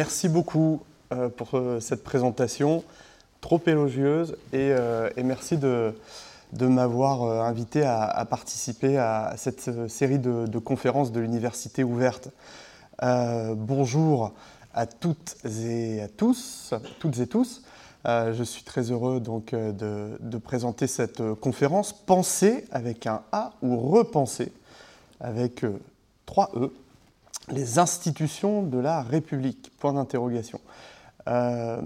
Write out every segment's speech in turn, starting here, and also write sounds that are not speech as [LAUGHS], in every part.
Merci beaucoup euh, pour euh, cette présentation trop élogieuse et, euh, merci de, m'avoir invité à, participer à cette série de, conférences de l'Université ouverte. bonjour à toutes et à tous, toutes et tous. Je suis très heureux donc de, présenter cette conférence Penser avec un A ou Repenser avec trois E les institutions de la République Point d'interrogation. Euh,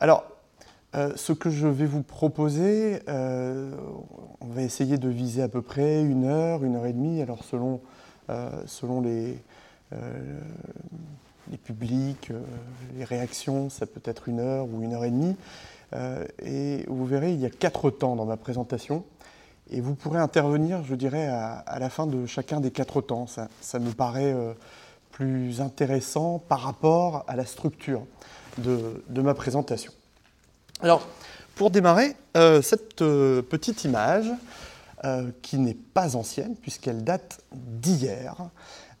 alors, euh, ce que je vais vous proposer, euh, on va essayer de viser à peu près une heure, une heure et demie, alors selon, selon les, les publics, les réactions, ça peut être une heure ou une heure et demie. et vous verrez, il y a quatre temps dans ma présentation. Et vous pourrez intervenir, je dirais, à, la fin de chacun des quatre temps. Ça me paraît plus intéressant par rapport à la structure de, ma présentation. Alors, pour démarrer, euh, cette euh, petite image, euh, qui n'est pas ancienne puisqu'elle date d'hier,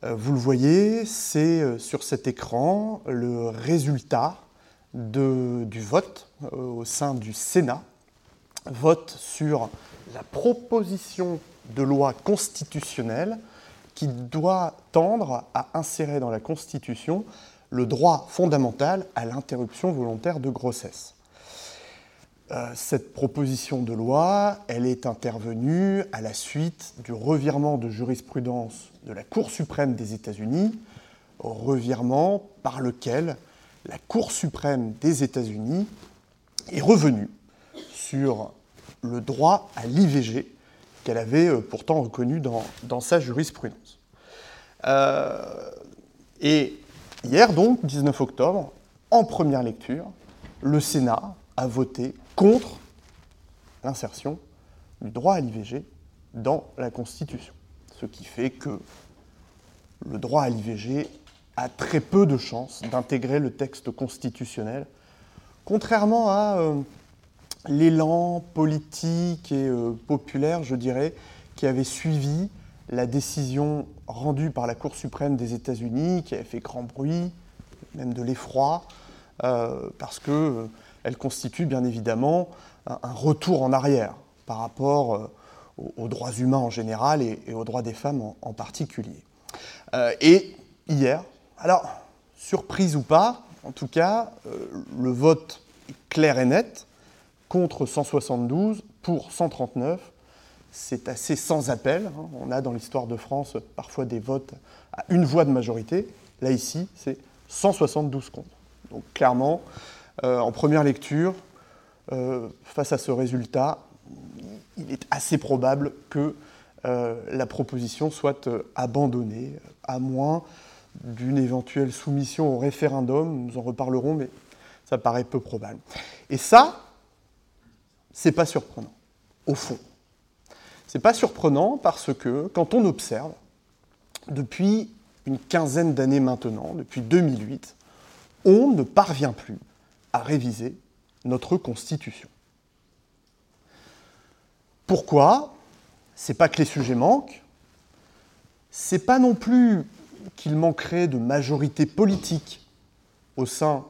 vous le voyez, c'est sur cet écran le résultat du vote au sein du Sénat, vote sur la proposition de loi constitutionnelle qui doit tendre à insérer dans la Constitution le droit fondamental à l'interruption volontaire de grossesse. Euh, cette proposition de loi, elle est intervenue à la suite du revirement de jurisprudence de la Cour suprême des États-Unis, revirement par lequel la Cour suprême des États-Unis est revenue sur le droit à l'IVG qu'elle avait euh, pourtant reconnu dans, dans sa jurisprudence. Euh, et hier, donc, 19 octobre, en première lecture, le Sénat a voté contre l'insertion du droit à l'IVG dans la Constitution. Ce qui fait que le droit à l'IVG a très peu de chances d'intégrer le texte constitutionnel, contrairement à euh, l'élan politique et euh, populaire, je dirais, qui avait suivi la décision rendue par la Cour suprême des États-Unis, qui avait fait grand bruit, même de l'effroi, euh, parce qu'elle euh, constitue bien évidemment un, retour en arrière par rapport aux, droits humains en général et, aux droits des femmes en, en particulier. Et hier, alors, surprise ou pas, en tout cas, le vote est clair et net, contre 172, pour 139. C'est assez sans appel. Hein. On a dans l'histoire de France parfois des votes à une voix de majorité. Là, ici, c'est 172 contre. Donc, clairement, euh, en première lecture, euh, face à ce résultat, il est assez probable que euh, la proposition soit abandonnée, à moins d'une éventuelle soumission au référendum. Nous en reparlerons, mais ça paraît peu probable. Et ça, c'est pas surprenant, au fond. C'est pas surprenant parce que quand on observe, depuis une quinzaine d'années maintenant, depuis 2008, on ne parvient plus à réviser notre Constitution. Pourquoi? C'est pas que les sujets manquent, c'est pas non plus qu'il manquerait de majorité politique au sein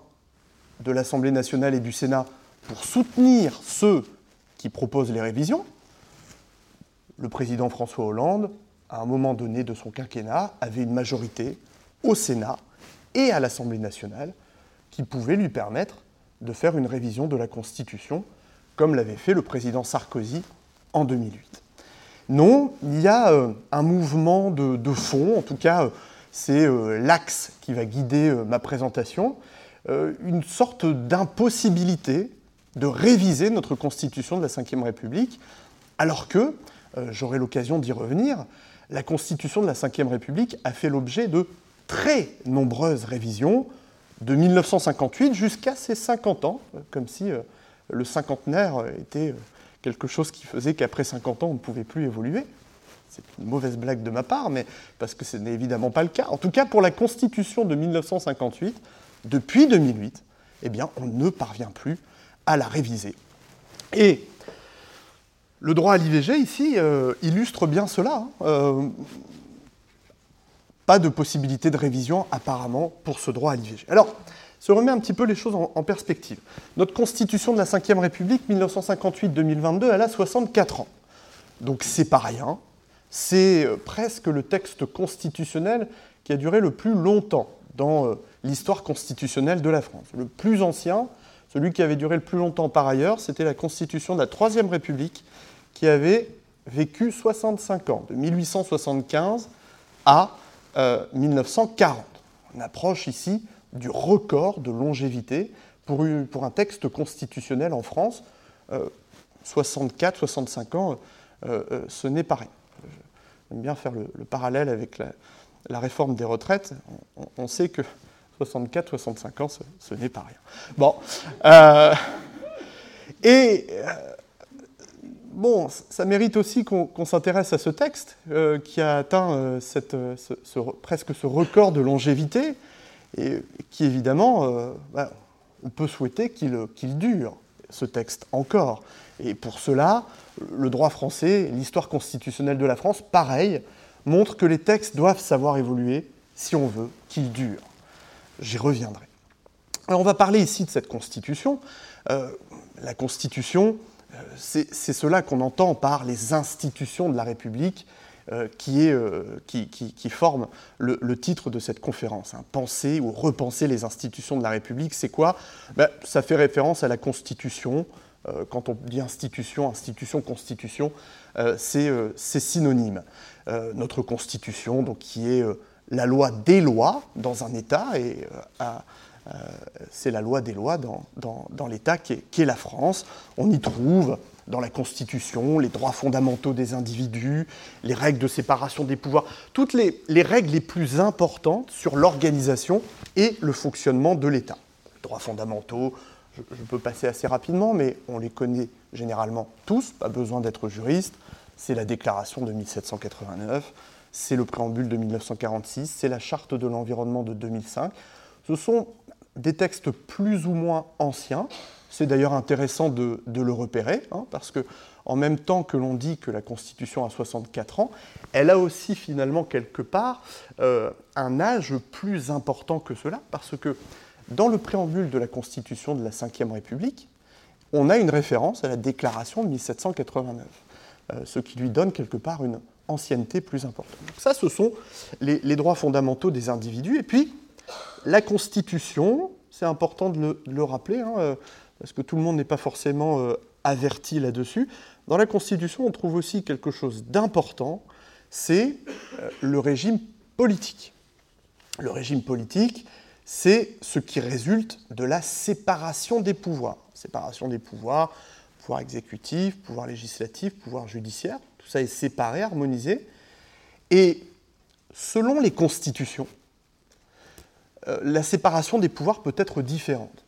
de l'Assemblée nationale et du Sénat pour soutenir ceux qui proposent les révisions. Le président François Hollande, à un moment donné de son quinquennat, avait une majorité au Sénat et à l'Assemblée nationale qui pouvait lui permettre de faire une révision de la Constitution, comme l'avait fait le président Sarkozy en 2008. Non, il y a euh, un mouvement de, fond, en tout cas, euh, c'est euh, l'axe qui va guider ma présentation, une sorte d'impossibilité de réviser notre Constitution de la Ve République, alors que, euh, j'aurai l'occasion d'y revenir, la Constitution de la Ve République a fait l'objet de très nombreuses révisions, de 1958 jusqu'à ses 50 ans, comme si euh, le cinquantenaire était quelque chose qui faisait qu'après 50 ans, on ne pouvait plus évoluer. C'est une mauvaise blague de ma part, mais parce que ce n'est évidemment pas le cas. En tout cas, pour la Constitution de 1958, depuis 2008, eh bien, on ne parvient plus à la réviser. Et le droit à l'IVG, ici, euh, illustre bien cela. Hein. Euh, pas de possibilité de révision apparemment pour ce droit à l'IVG. Alors, se remet un petit peu les choses en, perspective. Notre constitution de la Ve République 1958-2022, elle a 64 ans. Donc c'est pas rien. C'est euh, presque le texte constitutionnel qui a duré le plus longtemps dans l'histoire constitutionnelle de la France. Le plus ancien, celui qui avait duré le plus longtemps par ailleurs, c'était la constitution de la Troisième République qui avait vécu 65 ans, de 1875 à 1940. Euh, On approche ici du record de longévité pour, pour un texte constitutionnel en France. 64, 65 ans, ce n'est pas rien. J'aime bien faire le, parallèle avec la, réforme des retraites. On, sait que 64, 65 ans, ce, n'est pas rien. Bon. Euh, et euh, bon, ça mérite aussi qu'on s'intéresse à ce texte euh, qui a atteint presque ce record de longévité et qui évidemment, bah, on peut souhaiter qu'il dure, ce texte encore. Et pour cela, le droit français, l'histoire constitutionnelle de la France, pareil, montre que les textes doivent savoir évoluer si on veut qu'ils durent. J'y reviendrai. Alors on va parler ici de cette constitution. Euh, la constitution, euh, c'est cela qu'on entend par les institutions de la République euh, qui, est, qui, qui, forme le, titre de cette conférence. Hein. Penser ou repenser les institutions de la République, c'est quoi? Ben, Ça fait référence à la Constitution, euh, quand on dit institution, institution, constitution, euh, euh, c'est synonyme. notre constitution, donc, qui est la loi des lois dans un État, et c'est la loi des lois dans, dans, l'État qui, est, la France. On y trouve dans la Constitution les droits fondamentaux des individus, les règles de séparation des pouvoirs, toutes les, les règles les plus importantes sur l'organisation et le fonctionnement de l'État. Droits fondamentaux, je, peux passer assez rapidement, mais on les connaît généralement tous, pas besoin d'être juriste. C'est la déclaration de 1789, c'est le préambule de 1946, c'est la charte de l'environnement de 2005. Ce sont des textes plus ou moins anciens. C'est d'ailleurs intéressant de, le repérer, hein, parce que en même temps que l'on dit que la Constitution a 64 ans, elle a aussi finalement quelque part euh, un âge plus important que cela, parce que dans le préambule de la Constitution de la Ve République, on a une référence à la déclaration de 1789, euh, ce qui lui donne quelque part une ancienneté plus importante. ça, ce sont les, droits fondamentaux des individus. Et puis, la Constitution, c'est important de le, rappeler, hein, euh, parce que tout le monde n'est pas forcément euh, averti là-dessus. Dans la Constitution, on trouve aussi quelque chose d'important, c'est le régime politique. Le régime politique, c'est ce qui résulte de la séparation des pouvoirs. Séparation des pouvoirs, pouvoir exécutif, pouvoir législatif, pouvoir judiciaire, tout ça est séparé, harmonisé. Et selon les constitutions, euh, la séparation des pouvoirs peut être différente.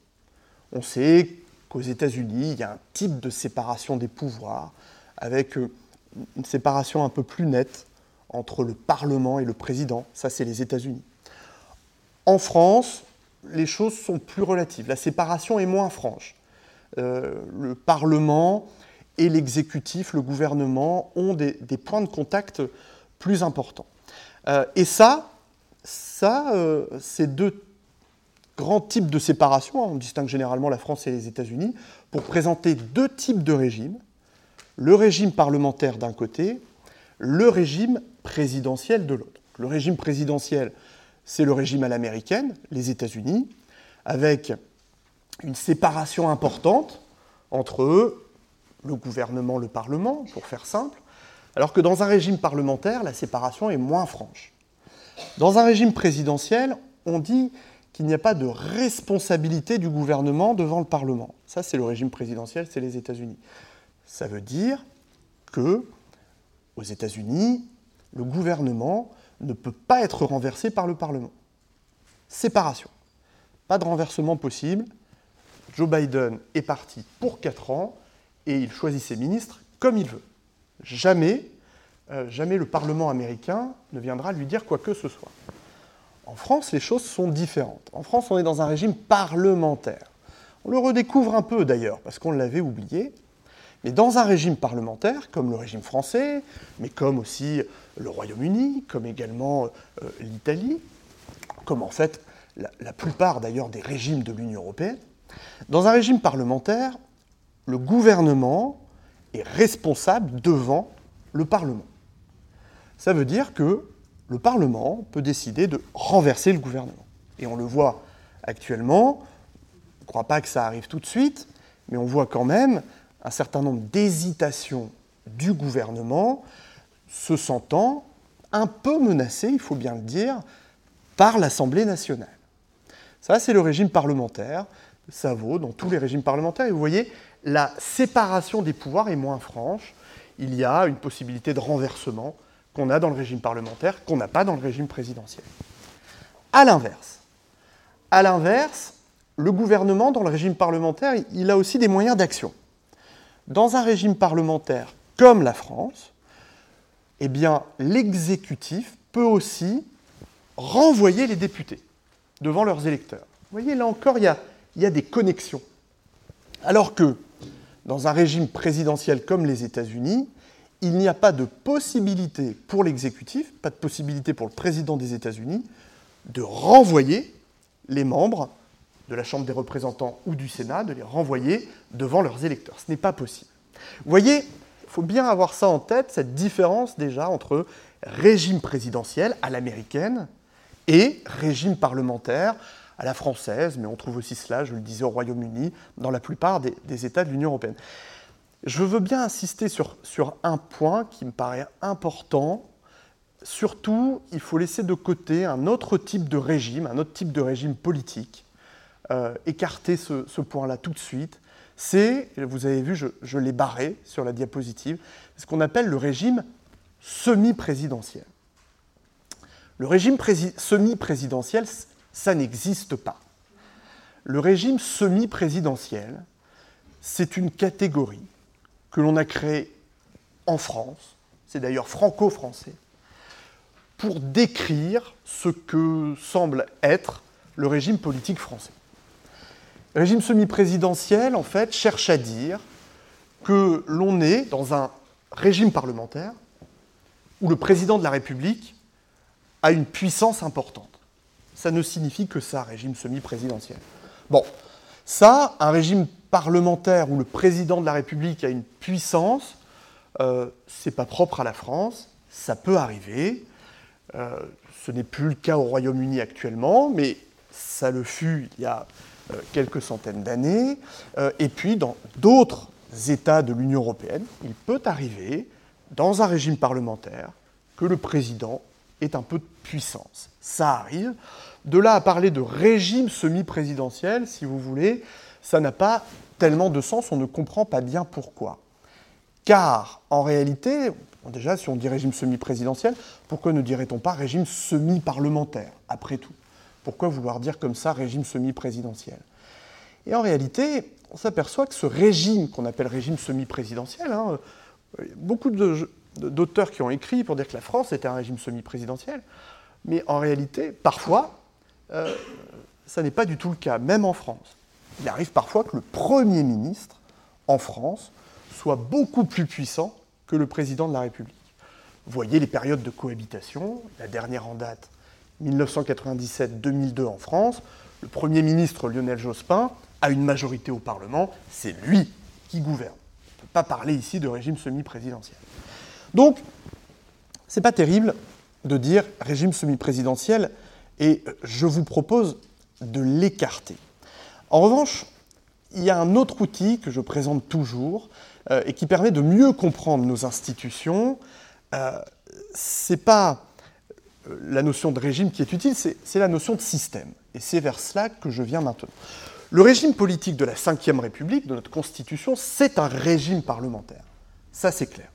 On sait qu'aux États-Unis, il y a un type de séparation des pouvoirs avec euh, une séparation un peu plus nette entre le Parlement et le président. Ça, c'est les États-Unis. En France, les choses sont plus relatives. La séparation est moins franche. Euh, le Parlement et l'exécutif, le gouvernement, ont des, points de contact plus importants. Euh, et ça, ça euh, ces deux grands types de séparation, hein, on distingue généralement la France et les États-Unis, pour présenter deux types de régimes. Le régime parlementaire d'un côté, le régime présidentiel de l'autre. Le régime présidentiel, c'est le régime à l'américaine, les États-Unis, avec une séparation importante entre eux, le gouvernement, le Parlement, pour faire simple, alors que dans un régime parlementaire, la séparation est moins franche. Dans un régime présidentiel, on dit qu'il n'y a pas de responsabilité du gouvernement devant le Parlement. Ça, c'est le régime présidentiel, c'est les États-Unis. Ça veut dire que, aux États-Unis, le gouvernement ne peut pas être renversé par le Parlement. Séparation. Pas de renversement possible. Joe Biden est parti pour 4 ans et il choisit ses ministres comme il veut. Jamais, euh, jamais le Parlement américain ne viendra lui dire quoi que ce soit. En France, les choses sont différentes. En France, on est dans un régime parlementaire. On le redécouvre un peu d'ailleurs, parce qu'on l'avait oublié. Mais dans un régime parlementaire, comme le régime français, mais comme aussi le Royaume-Uni, comme également euh, l'Italie, comme en fait la, la plupart d'ailleurs des régimes de l'Union européenne, dans un régime parlementaire, le gouvernement est responsable devant le Parlement. Ça veut dire que le Parlement peut décider de renverser le gouvernement. Et on le voit actuellement, je ne crois pas que ça arrive tout de suite, mais on voit quand même un certain nombre d'hésitations du gouvernement se sentant un peu menacé, il faut bien le dire, par l'Assemblée nationale. Ça, c'est le régime parlementaire. Ça vaut dans tous les régimes parlementaires. Et vous voyez, la séparation des pouvoirs est moins franche. Il y a une possibilité de renversement qu'on a dans le régime parlementaire, qu'on n'a pas dans le régime présidentiel. À l'inverse, à l'inverse, le gouvernement, dans le régime parlementaire, il a aussi des moyens d'action. Dans un régime parlementaire comme la France, eh bien, l'exécutif peut aussi renvoyer les députés devant leurs électeurs. Vous voyez, là encore, il y a, il y a des connexions. Alors que dans un régime présidentiel comme les États-Unis, il n'y a pas de possibilité pour l'exécutif, pas de possibilité pour le président des États-Unis, de renvoyer les membres de la Chambre des représentants ou du Sénat, de les renvoyer devant leurs électeurs. Ce n'est pas possible. Vous voyez, il faut bien avoir ça en tête, cette différence déjà entre régime présidentiel à l'américaine et régime parlementaire à la française, mais on trouve aussi cela, je le disais, au Royaume-Uni, dans la plupart des, États de l'Union européenne. Je veux bien insister sur, un point qui me paraît important. Surtout, il faut laisser de côté un autre type de régime, un autre type de régime politique. Euh, écarter ce, point-là tout de suite. C'est, vous avez vu, je l'ai barré sur la diapositive, ce qu'on appelle le régime semi-présidentiel. Le régime semi-présidentiel, ça n'existe pas. Le régime semi-présidentiel, c'est une catégorie que l'on a créée en France, c'est d'ailleurs franco-français, pour décrire ce que semble être le régime politique français. Le régime semi-présidentiel, en fait, cherche à dire que l'on est dans un régime parlementaire où le président de la République a une puissance importante. Ça ne signifie que ça, régime semi-présidentiel. Bon, ça, un régime parlementaire où le président de la République a une puissance, euh, c'est pas propre à la France, ça peut arriver. Euh, ce n'est plus le cas au Royaume-Uni actuellement, mais ça le fut il y a euh, quelques centaines d'années. Euh, et puis, dans d'autres États de l'Union européenne, il peut arriver, dans un régime parlementaire, que le président ait un peu de puissance. Ça arrive. De là à parler de régime semi-présidentiel, si vous voulez, ça n'a pas tellement de sens, on ne comprend pas bien pourquoi. Car, en réalité, déjà, si on dit régime semi-présidentiel, pourquoi ne dirait-on pas régime semi-parlementaire, après tout? Pourquoi vouloir dire comme ça régime semi-présidentiel? Et en réalité, on s'aperçoit que ce régime qu'on appelle régime semi-présidentiel, hein, beaucoup d'auteurs qui ont écrit pour dire que la France était un régime semi-présidentiel, mais en réalité, parfois, euh, ça n'est pas du tout le cas, même en France. Il arrive parfois que le Premier ministre, en France, soit beaucoup plus puissant que le président de la République. Voyez les périodes de cohabitation, la dernière en date 1997-2002 en France, le Premier ministre Lionel Jospin a une majorité au Parlement, c'est lui qui gouverne. On ne peut pas parler ici de régime semi-présidentiel. Donc, c'est pas terrible de dire régime semi-présidentiel, et je vous propose de l'écarter. En revanche, il y a un autre outil que je présente toujours euh, et qui permet de mieux comprendre nos institutions. Euh, Ce n'est pas euh, la notion de régime qui est utile, c'est la notion de système. Et c'est vers cela que je viens maintenant. Le régime politique de la Ve République, de notre Constitution, c'est un régime parlementaire. Ça, c'est clair.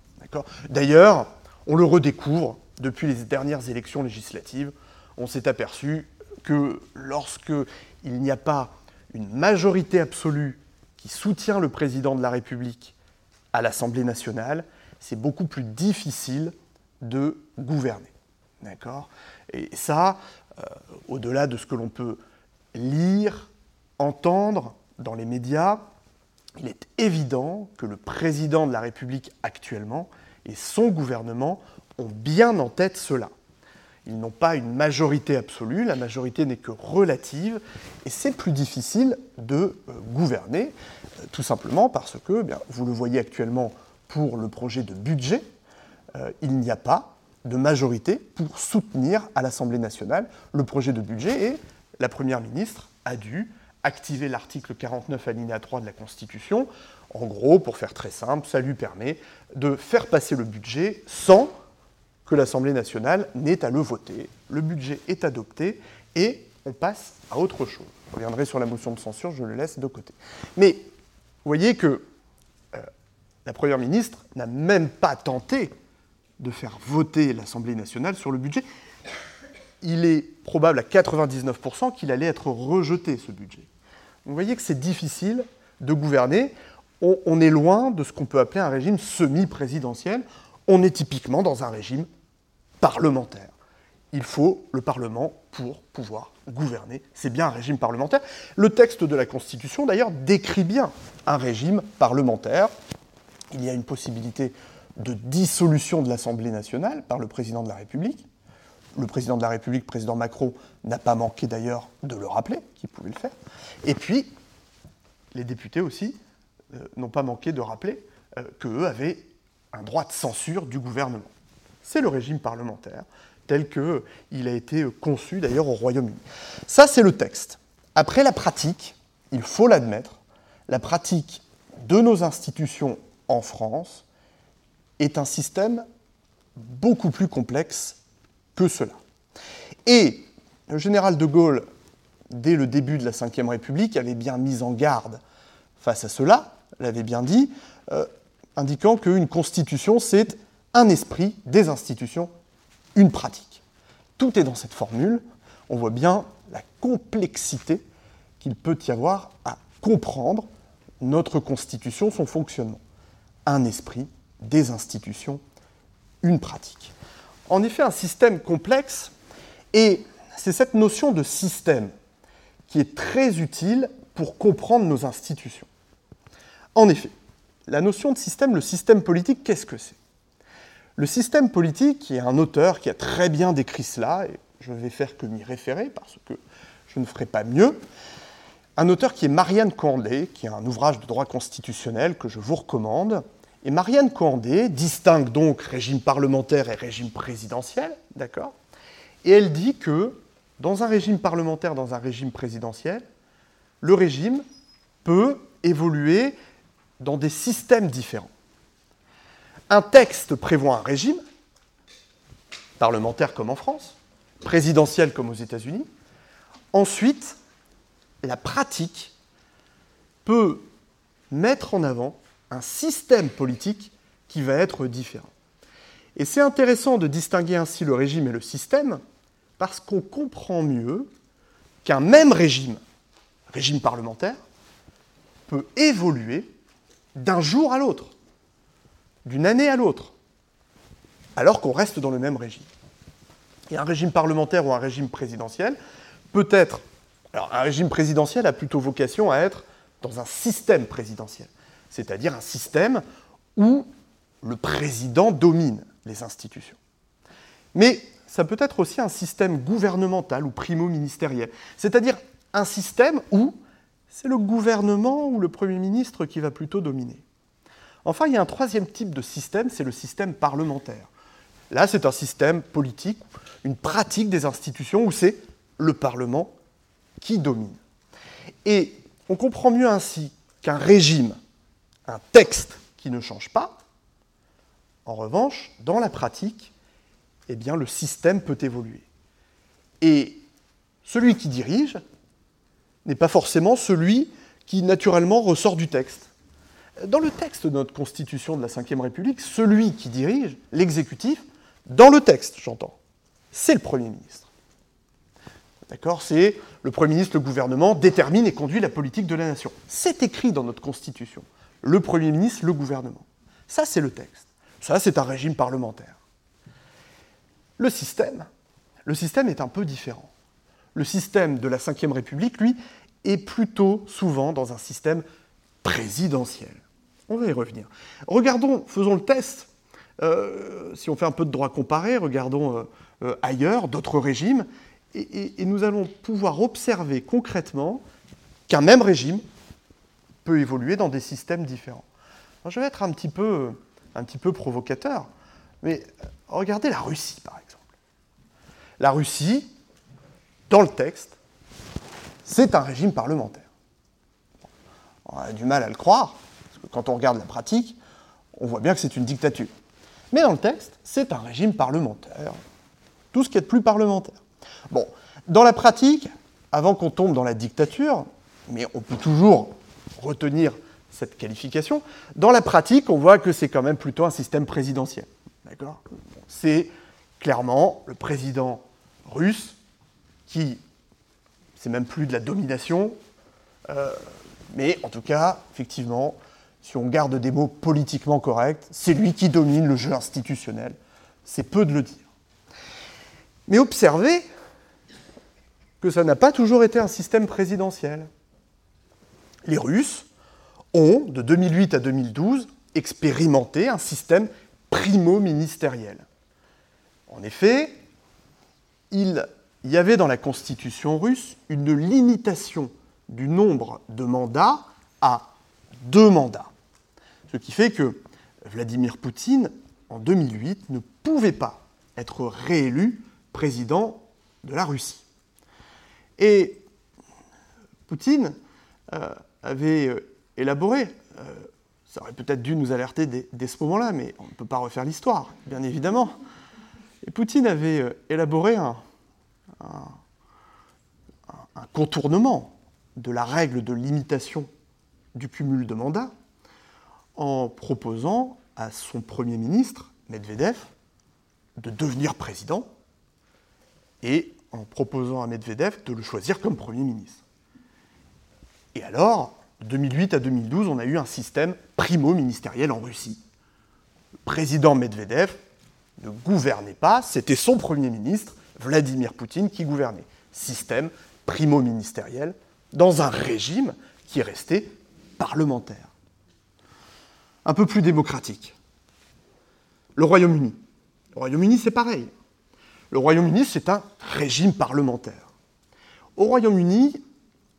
D'ailleurs, on le redécouvre depuis les dernières élections législatives. On s'est aperçu que lorsqu'il n'y a pas une majorité absolue qui soutient le président de la République à l'Assemblée nationale, c'est beaucoup plus difficile de gouverner. D'accord Et ça, euh, au-delà de ce que l'on peut lire, entendre dans les médias, il est évident que le président de la République actuellement et son gouvernement ont bien en tête cela. Ils n'ont pas une majorité absolue, la majorité n'est que relative, et c'est plus difficile de euh, gouverner, euh, tout simplement parce que, bien, vous le voyez actuellement pour le projet de budget, euh, il n'y a pas de majorité pour soutenir à l'Assemblée nationale le projet de budget, et la Première ministre a dû activer l'article 49 alinéa 3 de la Constitution. En gros, pour faire très simple, ça lui permet de faire passer le budget sans que l'Assemblée nationale n'ait à le voter. Le budget est adopté et on passe à autre chose. Je reviendrai sur la motion de censure, je le laisse de côté. Mais vous voyez que euh, la Première ministre n'a même pas tenté de faire voter l'Assemblée nationale sur le budget. Il est probable à 99% qu'il allait être rejeté, ce budget. Vous voyez que c'est difficile de gouverner. On, est loin de ce qu'on peut appeler un régime semi-présidentiel. On est typiquement dans un régime parlementaire. Il faut le Parlement pour pouvoir gouverner. C'est bien un régime parlementaire. Le texte de la Constitution, d'ailleurs, décrit bien un régime parlementaire. Il y a une possibilité de dissolution de l'Assemblée nationale par le président de la République. Le président de la République, président Macron, n'a pas manqué d'ailleurs de le rappeler, qu'il pouvait le faire. Et puis, les députés aussi n'ont pas manqué de rappeler euh, qu'eux avaient un droit de censure du gouvernement. C'est le régime parlementaire tel qu'il a été conçu d'ailleurs au Royaume-Uni. Ça, c'est le texte. Après, la pratique, il faut l'admettre, la pratique de nos institutions en France est un système beaucoup plus complexe que cela. Et le général de Gaulle, dès le début de la Ve République, avait bien mis en garde face à cela, l'avait bien dit, euh, indiquant qu'une constitution, c'est un esprit, des institutions, une pratique. Tout est dans cette formule. On voit bien la complexité qu'il peut y avoir à comprendre notre constitution, son fonctionnement. Un esprit, des institutions, une pratique. En effet, un système complexe, et c'est cette notion de système qui est très utile pour comprendre nos institutions. En effet, la notion de système, le système politique, qu'est-ce que c'est? Le système politique, il y a un auteur qui a très bien décrit cela, et je vais faire que m'y référer parce que je ne ferai pas mieux, un auteur qui est Marianne Condé, qui est un ouvrage de droit constitutionnel que je vous recommande. Et Marianne Condé distingue donc régime parlementaire et régime présidentiel, d'accord? Et elle dit que dans un régime parlementaire, dans un régime présidentiel, le régime peut évoluer dans des systèmes différents. Un texte prévoit un régime, parlementaire comme en France, présidentiel comme aux États-Unis. Ensuite, la pratique peut mettre en avant un système politique qui va être différent. Et c'est intéressant de distinguer ainsi le régime et le système parce qu'on comprend mieux qu'un même régime, régime parlementaire, peut évoluer d'un jour à l'autre, d'une année à l'autre, alors qu'on reste dans le même régime. Et un régime parlementaire ou un régime présidentiel peut être... Alors un régime présidentiel a plutôt vocation à être dans un système présidentiel, c'est-à-dire un système où le président domine les institutions. Mais ça peut être aussi un système gouvernemental ou primo-ministériel, c'est-à-dire un système où c'est le gouvernement ou le Premier ministre qui va plutôt dominer. Enfin, il y a un troisième type de système, c'est le système parlementaire. Là, c'est un système politique, une pratique des institutions où c'est le Parlement qui domine. Et on comprend mieux ainsi qu'un régime, un texte qui ne change pas, en revanche, dans la pratique, eh bien, le système peut évoluer. Et celui qui dirige n'est pas forcément celui qui naturellement ressort du texte. Dans le texte de notre Constitution de la Ve République, celui qui dirige, l'exécutif, dans le texte, j'entends, c'est le Premier ministre. D'accord? C'est le Premier ministre, le gouvernement détermine et conduit la politique de la nation. C'est écrit dans notre Constitution. Le Premier ministre, le gouvernement. Ça, c'est le texte. Ça, c'est un régime parlementaire. Le système, le système est un peu différent. Le système de la Ve République, lui, est plutôt souvent dans un système présidentielle. On va y revenir. Regardons, faisons le test. Euh, si on fait un peu de droit comparé, regardons euh, euh, ailleurs, d'autres régimes, et, nous allons pouvoir observer concrètement qu'un même régime peut évoluer dans des systèmes différents. je vais être un petit peu provocateur, mais regardez la Russie, par exemple. La Russie, dans le texte, c'est un régime parlementaire. On a du mal à le croire, parce que quand on regarde la pratique, on voit bien que c'est une dictature. Mais dans le texte, c'est un régime parlementaire. Tout ce qui est de plus parlementaire. Bon, dans la pratique, avant qu'on tombe dans la dictature, mais on peut toujours retenir cette qualification, dans la pratique, on voit que c'est quand même plutôt un système présidentiel. D'accord? C'est clairement le président russe qui, c'est même plus de la domination, euh, mais en tout cas, effectivement, si on garde des mots politiquement corrects, c'est lui qui domine le jeu institutionnel. C'est peu de le dire. Mais observez que ça n'a pas toujours été un système présidentiel. Les Russes ont, de 2008 à 2012, expérimenté un système primo-ministériel. En effet, il y avait dans la constitution russe une limitation du nombre de mandats à deux mandats. Ce qui fait que Vladimir Poutine, en 2008, ne pouvait pas être réélu président de la Russie. Et Poutine euh, avait euh, élaboré, euh, ça aurait peut-être dû nous alerter dès, ce moment-là, mais on ne peut pas refaire l'histoire, bien évidemment. Et Poutine avait élaboré un, un contournement de la règle de limitation du cumul de mandats en proposant à son Premier ministre, Medvedev, de devenir président et en proposant à Medvedev de le choisir comme Premier ministre. Et alors, de 2008 à 2012, on a eu un système primo-ministériel en Russie. Le président Medvedev ne gouvernait pas, c'était son Premier ministre, Vladimir Poutine, qui gouvernait. Système primo-ministériel dans un régime qui est resté parlementaire. Un peu plus démocratique. Le Royaume-Uni. Le Royaume-Uni, c'est pareil. Le Royaume-Uni, c'est un régime parlementaire. Au Royaume-Uni,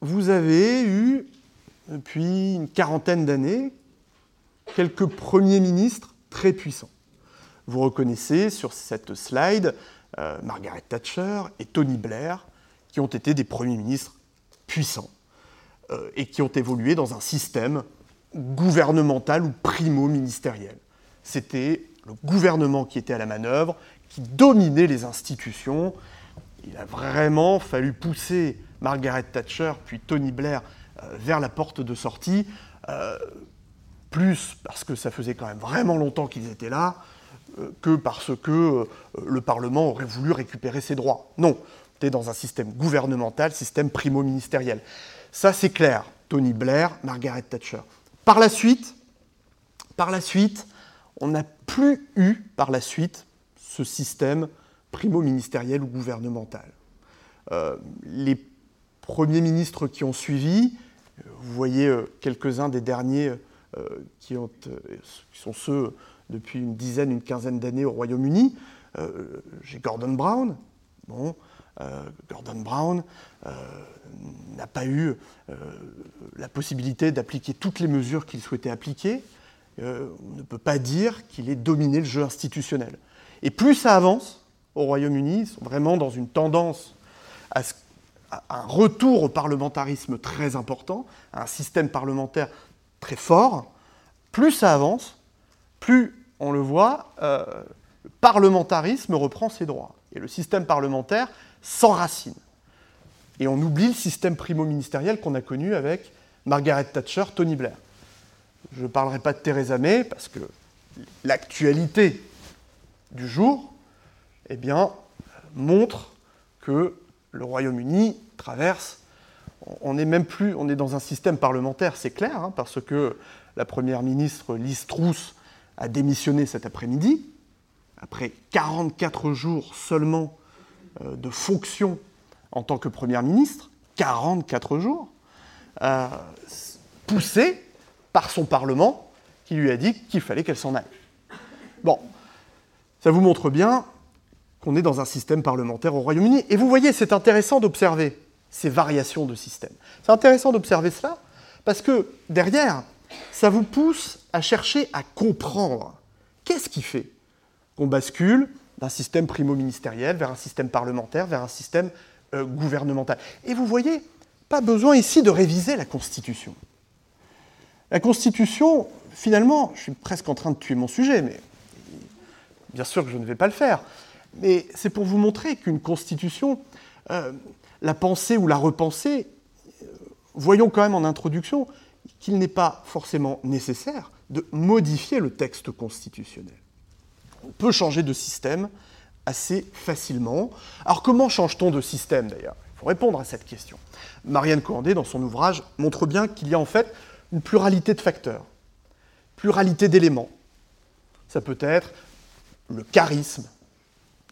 vous avez eu, depuis une quarantaine d'années, quelques premiers ministres très puissants. Vous reconnaissez sur cette slide euh, Margaret Thatcher et Tony Blair, qui ont été des premiers ministres puissants euh, et qui ont évolué dans un système gouvernemental ou primo-ministériel. C'était le gouvernement qui était à la manœuvre, qui dominait les institutions. Il a vraiment fallu pousser Margaret Thatcher puis Tony Blair euh, vers la porte de sortie, plus parce que ça faisait quand même vraiment longtemps qu'ils étaient là, que parce que le Parlement aurait voulu récupérer ses droits. Non, dans un système gouvernemental, système primo-ministériel. Ça, c'est clair. Tony Blair, Margaret Thatcher. Par la suite, par la suite, on n'a plus eu par la suite ce système primo-ministériel ou gouvernemental. Euh, les premiers ministres qui ont suivi, euh, vous voyez euh, quelques-uns des derniers qui, qui, sont ceux depuis une dizaine, une quinzaine d'années au Royaume-Uni. J'ai Gordon Brown, bon, euh, Gordon Brown euh, n'a pas eu euh, la possibilité d'appliquer toutes les mesures qu'il souhaitait appliquer. on ne peut pas dire qu'il ait dominé le jeu institutionnel. Et plus ça avance au Royaume-Uni, ils sont vraiment dans une tendance à, un retour au parlementarisme très important, à un système parlementaire très fort. Plus ça avance, plus on le voit, le parlementarisme reprend ses droits. Et le système parlementaire sans racines. Et on oublie le système primo-ministériel qu'on a connu avec Margaret Thatcher, Tony Blair. Je ne parlerai pas de Theresa May parce que l'actualité du jour eh montre que le Royaume-Uni traverse. On n'est même plus, on est dans un système parlementaire, c'est clair, hein, parce que la première ministre Liz Truss a démissionné cet après-midi, après 44 jours seulement euh, de fonction en tant que Première ministre, 44 jours, euh, poussé par son Parlement, qui lui a dit qu'il fallait qu'elle s'en aille. Bon, ça vous montre bien qu'on est dans un système parlementaire au Royaume-Uni. Et vous voyez, c'est intéressant d'observer ces variations de système. C'est intéressant d'observer cela parce que derrière, ça vous pousse à chercher à comprendre qu'est-ce qui fait qu'on bascule d'un système primo-ministériel vers un système parlementaire, vers un système euh, gouvernemental? Et vous voyez, pas besoin ici de réviser la Constitution. La Constitution, finalement, je suis presque en train de tuer mon sujet, mais bien sûr que je ne vais pas le faire. Mais c'est pour vous montrer qu'une Constitution, euh, la pensée ou la repenser, euh, voyons quand même en introduction qu'il n'est pas forcément nécessaire de modifier le texte constitutionnel. On peut changer de système assez facilement. Alors comment change-t-on de système d'ailleurs? Il faut répondre à cette question. Marianne Coandé, dans son ouvrage, montre bien qu'il y a en fait une pluralité de facteurs, pluralité d'éléments. Ça peut être le charisme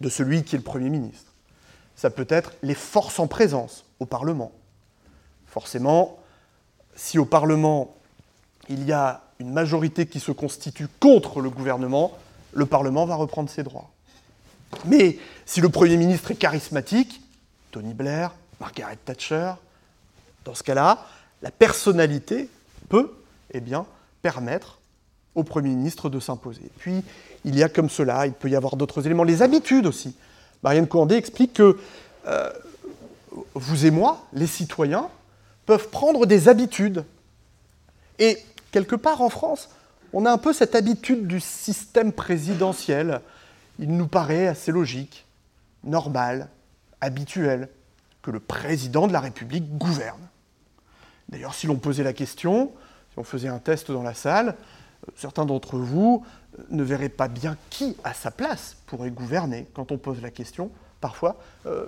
de celui qui est le Premier ministre. Ça peut être les forces en présence au Parlement. Forcément, si au Parlement il y a une majorité qui se constitue contre le gouvernement, le Parlement va reprendre ses droits. Mais si le Premier ministre est charismatique, Tony Blair, Margaret Thatcher, dans ce cas-là, la personnalité peut eh bien, permettre au Premier ministre de s'imposer. Puis, il y a comme cela, il peut y avoir d'autres éléments, les habitudes aussi. Marianne Coandé explique que euh, vous et moi, les citoyens, peuvent prendre des habitudes. Et quelque part en France, on a un peu cette habitude du système présidentiel. Il nous paraît assez logique, normal, habituel, que le président de la République gouverne. D'ailleurs, si l'on posait la question, si on faisait un test dans la salle, certains d'entre vous ne verraient pas bien qui, à sa place, pourrait gouverner quand on pose la question. Parfois, euh,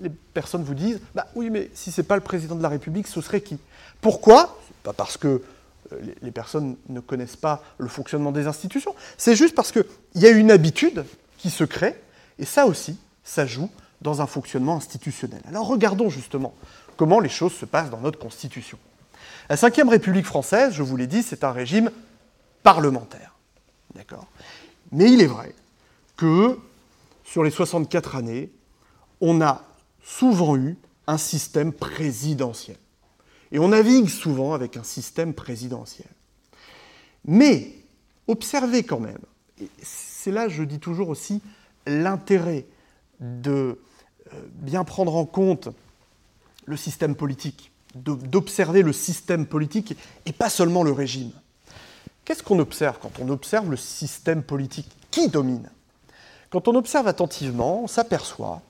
les personnes vous disent Bah oui, mais si ce n'est pas le président de la République, ce serait qui? Pourquoi? Pas parce que euh, les personnes ne connaissent pas le fonctionnement des institutions, c'est juste parce qu'il y a une habitude qui se crée, et ça aussi, ça joue dans un fonctionnement institutionnel. Alors regardons justement comment les choses se passent dans notre Constitution. La Ve République française, je vous l'ai dit, c'est un régime parlementaire. D'accord? Mais il est vrai que sur les 64 années, on a souvent eu un système présidentiel. Et on navigue souvent avec un système présidentiel. Mais observez quand même, c'est là, je dis toujours aussi, l'intérêt de euh, bien prendre en compte le système politique, d'observer le système politique et pas seulement le régime. Qu'est-ce qu'on observe quand on observe le système politique Qui domine? Quand on observe attentivement, on s'aperçoit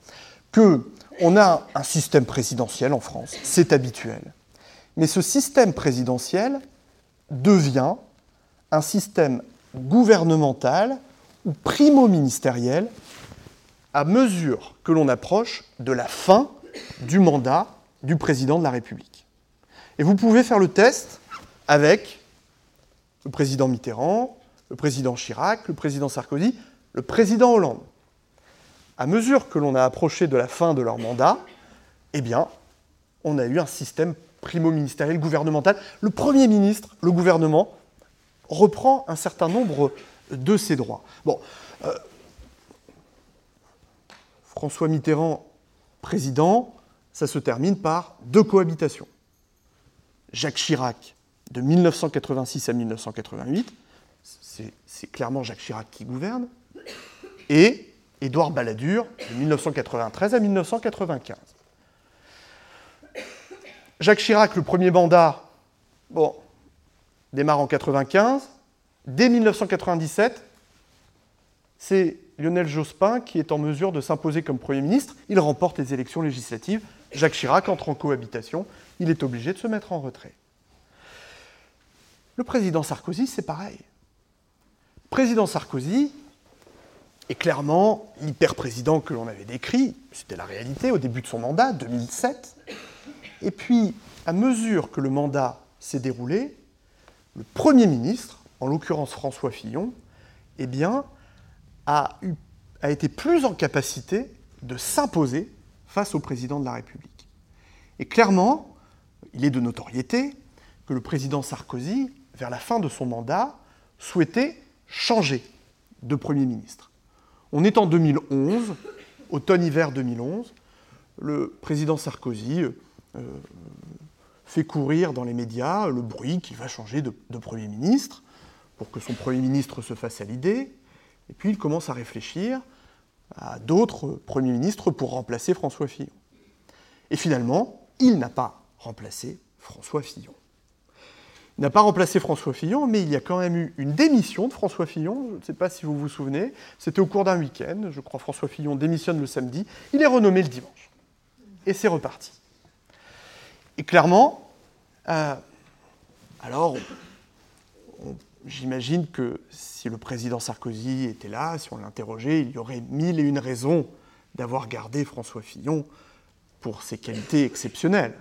qu'on a un système présidentiel en France, c'est habituel. Mais ce système présidentiel devient un système gouvernemental ou primo-ministériel à mesure que l'on approche de la fin du mandat du président de la République. Et vous pouvez faire le test avec le président Mitterrand, le président Chirac, le président Sarkozy, le président Hollande. À mesure que l'on a approché de la fin de leur mandat, eh bien, on a eu un système primo-ministériel gouvernemental. Le Premier ministre, le gouvernement, reprend un certain nombre de ses droits. Bon, euh, François Mitterrand, président, ça se termine par deux cohabitations. Jacques Chirac, de 1986 à 1988, c'est clairement Jacques Chirac qui gouverne, et Édouard Balladur, de 1993 à 1995. Jacques Chirac, le premier mandat, bon, démarre en 1995. Dès 1997, c'est Lionel Jospin qui est en mesure de s'imposer comme Premier ministre. Il remporte les élections législatives. Jacques Chirac entre en cohabitation. Il est obligé de se mettre en retrait. Le président Sarkozy, c'est pareil. président Sarkozy est clairement l'hyper-président que l'on avait décrit. C'était la réalité au début de son mandat, 2007. Et puis, à mesure que le mandat s'est déroulé, le Premier ministre, en l'occurrence François Fillon, eh bien, a, a été plus en capacité de s'imposer face au président de la République. Et clairement, il est de notoriété que le président Sarkozy vers la fin de son mandat, souhaitait changer de Premier ministre. On est en 2011, automne-hiver 2011, le président Sarkozy euh, fait courir dans les médias le bruit qu'il va changer de, Premier ministre, pour que son Premier ministre se fasse à l'idée, et puis il commence à réfléchir à d'autres Premiers ministres pour remplacer François Fillon. Et finalement, il n'a pas remplacé François Fillon. N'a pas remplacé François Fillon, mais il y a quand même eu une démission de François Fillon. Je ne sais pas si vous vous souvenez. C'était au cours d'un week-end. Je crois François Fillon démissionne le samedi. Il est renommé le dimanche. Et c'est reparti. Et clairement, euh, alors, j'imagine que si le président Sarkozy était là, si on l'interrogeait, il y aurait mille et une raisons d'avoir gardé François Fillon pour ses qualités exceptionnelles.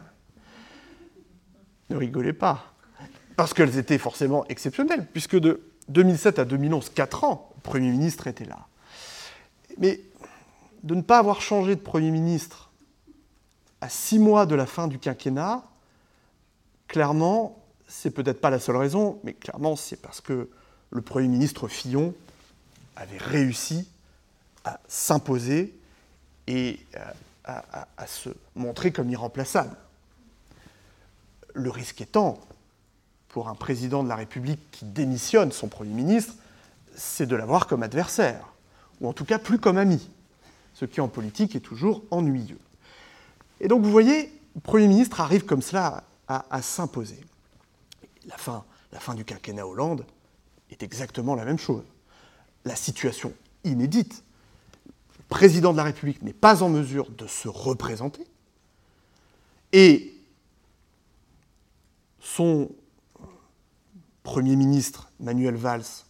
Ne rigolez pas parce qu'elles étaient forcément exceptionnelles, puisque de 2007 à 2011, 4 ans, le Premier ministre était là. Mais de ne pas avoir changé de Premier ministre à 6 mois de la fin du quinquennat, clairement, c'est peut-être pas la seule raison, mais clairement, c'est parce que le Premier ministre Fillon avait réussi à s'imposer et à, à, se montrer comme irremplaçable. Le risque étant, pour un président de la République qui démissionne son Premier ministre, c'est de l'avoir comme adversaire, ou en tout cas plus comme ami, ce qui en politique est toujours ennuyeux. Et donc vous voyez, le Premier ministre arrive comme cela à, s'imposer. La fin, la fin du quinquennat Hollande est exactement la même chose. La situation inédite, le président de la République n'est pas en mesure de se représenter, et son Premier ministre Manuel Valls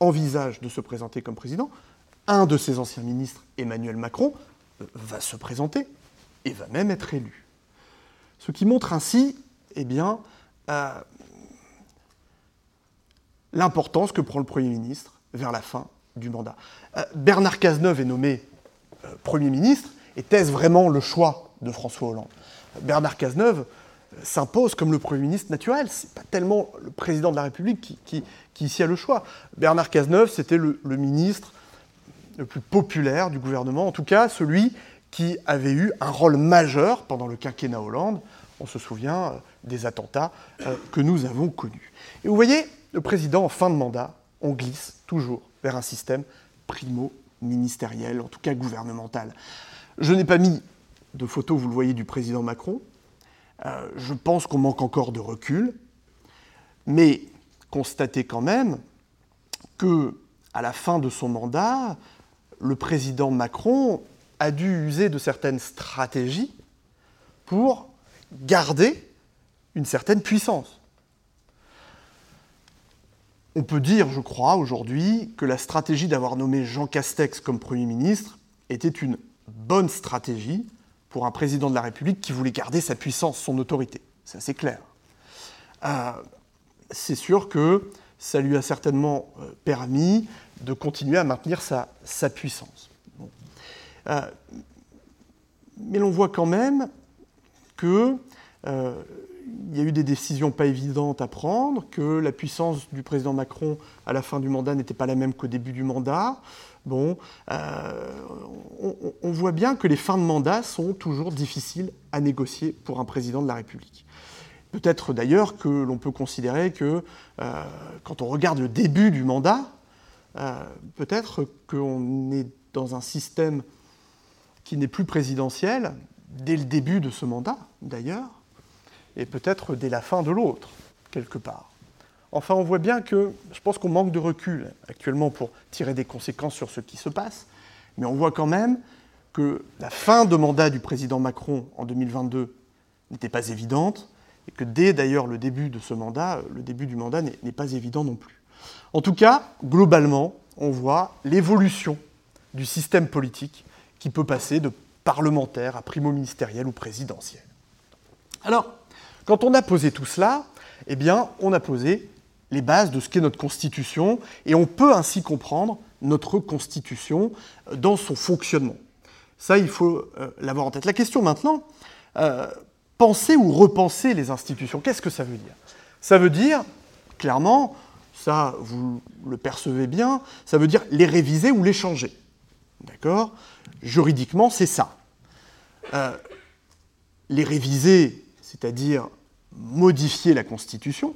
envisage de se présenter comme président, un de ses anciens ministres, Emmanuel Macron, va se présenter et va même être élu. Ce qui montre ainsi eh bien, euh, l'importance que prend le Premier ministre vers la fin du mandat. Euh, Bernard Cazeneuve est nommé euh, Premier ministre. Était-ce vraiment le choix de François Hollande? Bernard Cazeneuve, s'impose comme le Premier ministre naturel. Ce n'est pas tellement le président de la République qui, ici a le choix. Bernard Cazeneuve, c'était le, ministre le plus populaire du gouvernement, en tout cas celui qui avait eu un rôle majeur pendant le quinquennat Hollande. On se souvient euh, des attentats euh, que nous avons connus. Et vous voyez, le président, en fin de mandat, on glisse toujours vers un système primo-ministériel, en tout cas gouvernemental. Je n'ai pas mis de photo, vous le voyez, du président Macron, euh, je pense qu'on manque encore de recul, mais constatez quand même que, à la fin de son mandat, le président Macron a dû user de certaines stratégies pour garder une certaine puissance. On peut dire, je crois, aujourd'hui, que la stratégie d'avoir nommé Jean Castex comme Premier ministre était une bonne stratégie pour un président de la République qui voulait garder sa puissance, son autorité. C'est assez clair. Euh, c'est sûr que ça lui a certainement euh, permis de continuer à maintenir sa, sa puissance. Euh, mais l'on voit quand même qu'il y a eu des décisions pas évidentes à prendre, que la puissance du président Macron à la fin du mandat n'était pas la même qu'au début du mandat, bon, euh, on, voit bien que les fins de mandat sont toujours difficiles à négocier pour un président de la République. Peut-être d'ailleurs que l'on peut considérer que euh, quand on regarde le début du mandat, euh, peut-être qu'on est dans un système qui n'est plus présidentiel dès le début de ce mandat, d'ailleurs, et peut-être dès la fin de l'autre, quelque part. Enfin, on voit bien que je pense qu'on manque de recul actuellement pour tirer des conséquences sur ce qui se passe, mais on voit quand même que la fin de mandat du président Macron en 2022 n'était pas évidente, et que dès d'ailleurs le début de ce mandat, le début du mandat n'est pas évident non plus. En tout cas, globalement, on voit l'évolution du système politique qui peut passer de parlementaire à primo-ministériel ou présidentiel. Alors, quand on a posé tout cela, eh bien, on a posé les bases de ce qu'est notre Constitution, et on peut ainsi comprendre notre Constitution dans son fonctionnement. Ça, il faut euh, l'avoir en tête. La question maintenant, euh, penser ou repenser les institutions, qu'est-ce que ça veut dire? Ça veut dire, clairement, ça vous le percevez bien, ça veut dire les réviser ou les changer. D'accord? Juridiquement, c'est ça. Euh, les réviser, c'est-à-dire modifier la Constitution,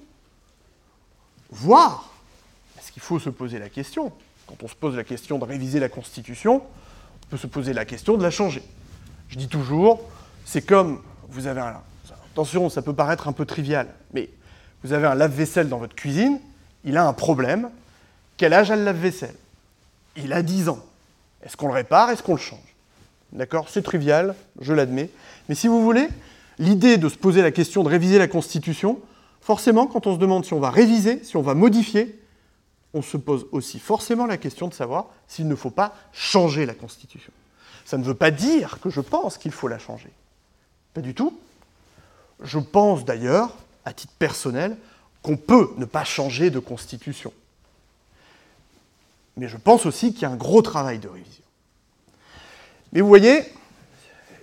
voire, parce qu'il faut se poser la question, quand on se pose la question de réviser la Constitution, on peut se poser la question de la changer. Je dis toujours, c'est comme vous avez un... Attention, ça peut paraître un peu trivial, mais vous avez un lave-vaisselle dans votre cuisine, il a un problème. Quel âge a le lave-vaisselle? Il a 10 ans. Est-ce qu'on le répare? Est-ce qu'on le change? D'accord? C'est trivial, je l'admets. Mais si vous voulez, l'idée de se poser la question de réviser la Constitution, forcément, quand on se demande si on va réviser, si on va modifier, on se pose aussi forcément la question de savoir s'il ne faut pas changer la Constitution. Ça ne veut pas dire que je pense qu'il faut la changer. Pas du tout. Je pense d'ailleurs, à titre personnel, qu'on peut ne pas changer de Constitution. Mais je pense aussi qu'il y a un gros travail de révision. Mais vous voyez,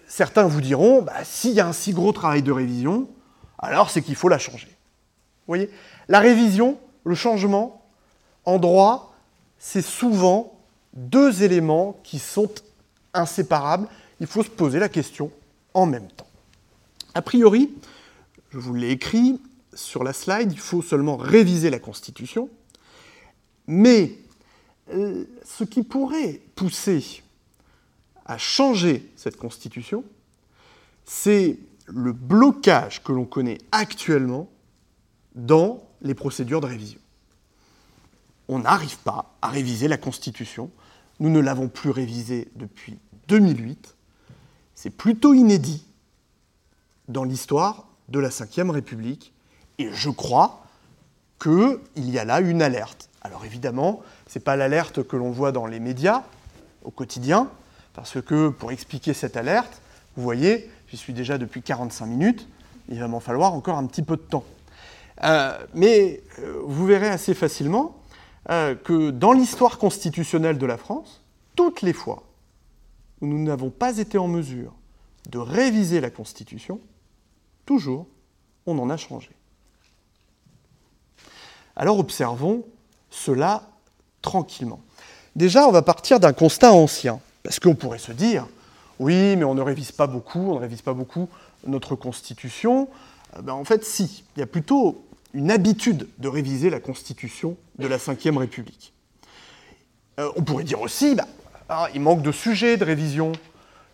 certains vous diront, bah, s'il y a un si gros travail de révision, alors c'est qu'il faut la changer. Voyez, la révision, le changement, en droit, c'est souvent deux éléments qui sont inséparables. Il faut se poser la question en même temps. A priori, je vous l'ai écrit sur la slide, il faut seulement réviser la Constitution, mais euh, ce qui pourrait pousser à changer cette Constitution, c'est le blocage que l'on connaît actuellement dans les procédures de révision. On n'arrive pas à réviser la Constitution. Nous ne l'avons plus révisée depuis 2008. C'est plutôt inédit dans l'histoire de la Ve République. Et je crois qu'il y a là une alerte. Alors évidemment, ce n'est pas l'alerte que l'on voit dans les médias au quotidien, parce que pour expliquer cette alerte, vous voyez, j'y suis déjà depuis 45 minutes, il va m'en falloir encore un petit peu de temps. Euh, mais euh, vous verrez assez facilement euh, que dans l'histoire constitutionnelle de la France, toutes les fois où nous n'avons pas été en mesure de réviser la Constitution, toujours, on en a changé. Alors observons cela tranquillement. Déjà, on va partir d'un constat ancien. Parce qu'on pourrait se dire, oui, mais on ne révise pas beaucoup, on ne révise pas beaucoup notre Constitution. Ben, en fait, si. Il y a plutôt une habitude de réviser la Constitution de la Ve République. Euh, on pourrait dire aussi, bah, ah, il manque de sujets de révision.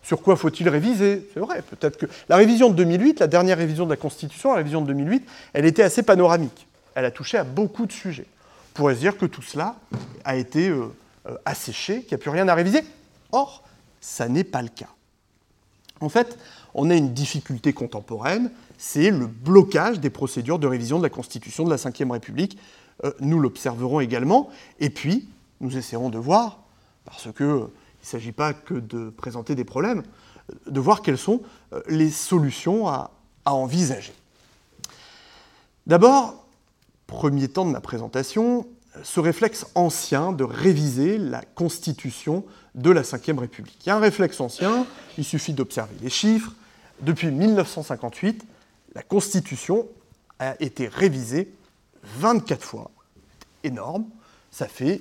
Sur quoi faut-il réviser? C'est vrai, peut-être que. La révision de 2008, la dernière révision de la Constitution, la révision de 2008, elle était assez panoramique. Elle a touché à beaucoup de sujets. On pourrait se dire que tout cela a été euh, asséché, qu'il n'y a plus rien à réviser. Or, ça n'est pas le cas. En fait, on a une difficulté contemporaine, c'est le blocage des procédures de révision de la Constitution de la Ve République. Euh, nous l'observerons également, et puis nous essaierons de voir, parce qu'il ne s'agit pas que de présenter des problèmes, de voir quelles sont euh, les solutions à envisager. D'abord, premier temps de ma présentation, ce réflexe ancien de réviser la Constitution de la Ve République. Il y a un réflexe ancien, il suffit d'observer les chiffres. Depuis 1958, la Constitution a été révisée 24 fois. Énorme, ça fait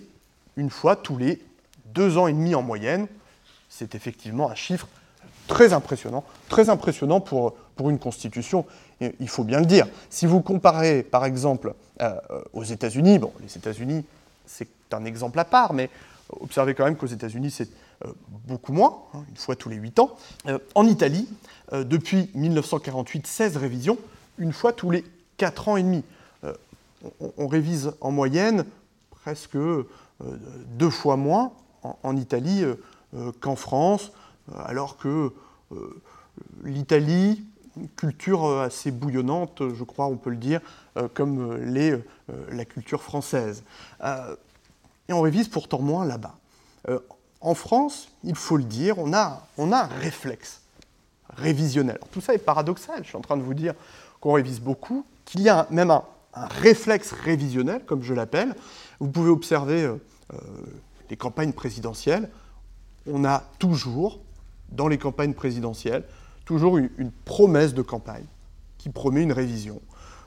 une fois tous les deux ans et demi en moyenne. C'est effectivement un chiffre très impressionnant, très impressionnant pour, une Constitution, il faut bien le dire. Si vous comparez, par exemple, euh, aux États-Unis, bon, les États-Unis, c'est un exemple à part, mais observez quand même qu'aux États-Unis, c'est euh, beaucoup moins, hein, une fois tous les 8 ans. Euh, en Italie, depuis 1948, 16 révisions, une fois tous les 4 ans et demi. On, révise en moyenne presque deux fois moins en Italie qu'en France, alors que l'Italie, culture euh, assez bouillonnante, je crois, on peut le dire, euh, comme euh, l'est la culture française. Et on révise pourtant moins là-bas. En France, il faut le dire, on a un réflexe révisionnel. tout ça est paradoxal, je suis en train de vous dire qu'on révise beaucoup, qu'il y a même un, réflexe révisionnel, comme je l'appelle. Vous pouvez observer les campagnes présidentielles. On a toujours, dans les campagnes présidentielles, toujours une, promesse de campagne qui promet une révision.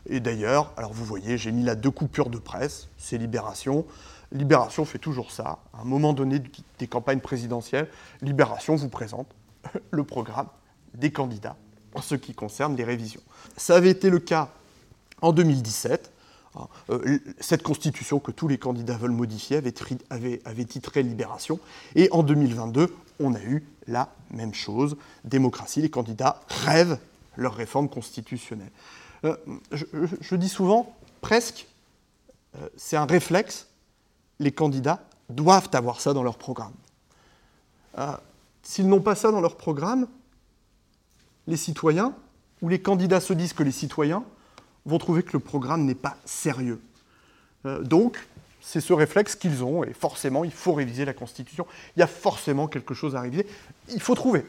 Et d'ailleurs, alors vous voyez, j'ai mis là deux coupures de presse, c'est Libération. Libération fait toujours ça. À un moment donné des campagnes présidentielles, Libération vous présente [LAUGHS] le programme des candidats en ce qui concerne les révisions. Ça avait été le cas en 2017. Euh, cette constitution que tous les candidats veulent modifier avait, titré Libération. Et en 2022, on a eu la même chose. Démocratie, les candidats rêvent leur réforme constitutionnelle. Euh, je, dis souvent, presque, euh, c'est un réflexe, les candidats doivent avoir ça dans leur programme. S'ils n'ont pas ça dans leur programme, les citoyens, ou les candidats se disent que les citoyens vont trouver que le programme n'est pas sérieux. Euh, donc, c'est ce réflexe qu'ils ont, et forcément, il faut réviser la Constitution. Il y a forcément quelque chose à réviser. Il faut trouver,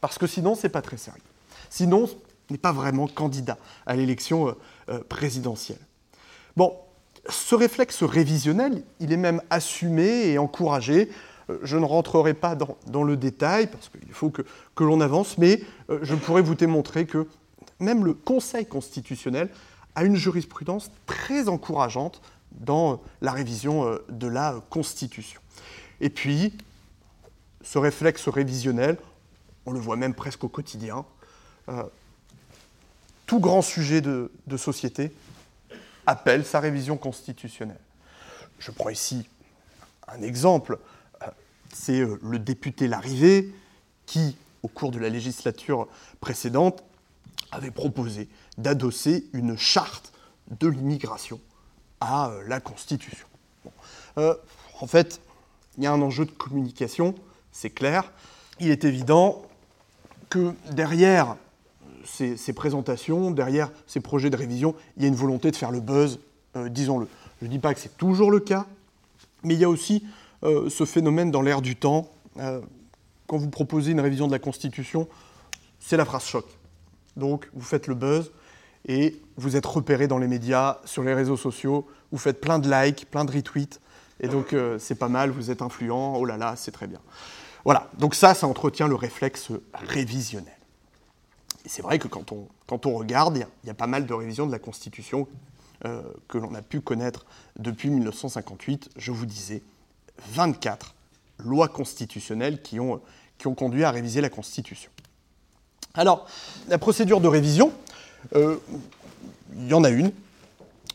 parce que sinon, ce n'est pas très sérieux. Sinon, on n'est pas vraiment candidat à l'élection euh, euh, présidentielle. Bon, ce réflexe révisionnel, il est même assumé et encouragé. Je ne rentrerai pas dans, le détail, parce qu'il faut que, l'on avance, mais je pourrais vous démontrer que même le Conseil constitutionnel a une jurisprudence très encourageante dans la révision euh, de la Constitution. Et puis, ce réflexe révisionnel, on le voit même presque au quotidien, euh, tout grand sujet de, société appelle sa révision constitutionnelle. Je prends ici un exemple, euh, c'est le député Larrivé qui, au cours de la législature précédente, avait proposé d'adosser une charte de l'immigration à euh, la Constitution. Euh, en fait, il y a un enjeu de communication, c'est clair. Il est évident que derrière ces, présentations, derrière ces projets de révision, il y a une volonté de faire le buzz, euh, disons-le. Je ne dis pas que c'est toujours le cas, mais il y a aussi ce phénomène dans l'air du temps. quand vous proposez une révision de la Constitution, c'est la phrase choc. Donc vous faites le buzz et vous êtes repéré dans les médias, sur les réseaux sociaux, vous faites plein de likes, plein de retweets, et donc euh, c'est pas mal, vous êtes influent, oh là là, c'est très bien. Voilà, donc ça, ça entretient le réflexe révisionnel. Et c'est vrai que quand on, quand on regarde, il y, a pas mal de révisions de la Constitution euh, que l'on a pu connaître depuis 1958, je vous disais, 24 lois constitutionnelles qui ont, conduit à réviser la Constitution. Alors, la procédure de révision, euh, il y en a une,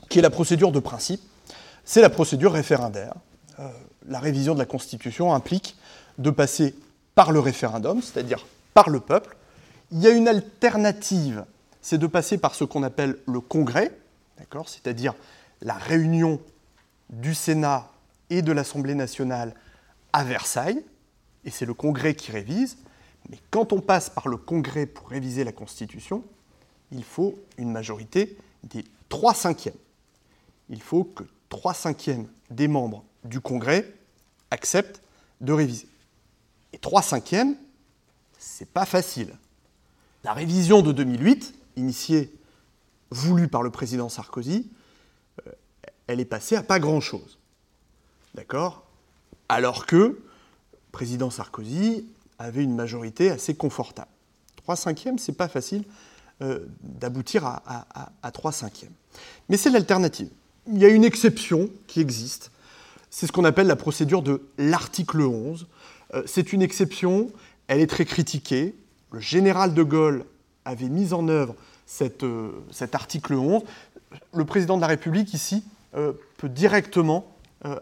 qui est la procédure de principe, c'est la procédure référendaire. Euh, la révision de la Constitution implique de passer par le référendum, c'est-à-dire par le peuple. Il y a une alternative, c'est de passer par ce qu'on appelle le Congrès, c'est-à-dire la réunion du Sénat et de l'Assemblée nationale à Versailles, et c'est le Congrès qui révise. Mais quand on passe par le Congrès pour réviser la Constitution, il faut une majorité des 3 cinquièmes. Il faut que 3 cinquièmes des membres du Congrès acceptent de réviser. Et 3 cinquièmes, c'est pas facile. La révision de 2008, initiée, voulue par le président Sarkozy, euh, elle est passée à pas grand-chose. D'accord? Alors que le président Sarkozy avait une majorité assez confortable. 3 cinquièmes, c'est pas facile euh, d'aboutir à, à, 3 cinquièmes. Mais c'est l'alternative. Il y a une exception qui existe. C'est ce qu'on appelle la procédure de l'article 11. Euh, c'est une exception, elle est très critiquée. Le général de Gaulle avait mis en œuvre cette, euh, cet article 11. Le président de la République, ici, peut directement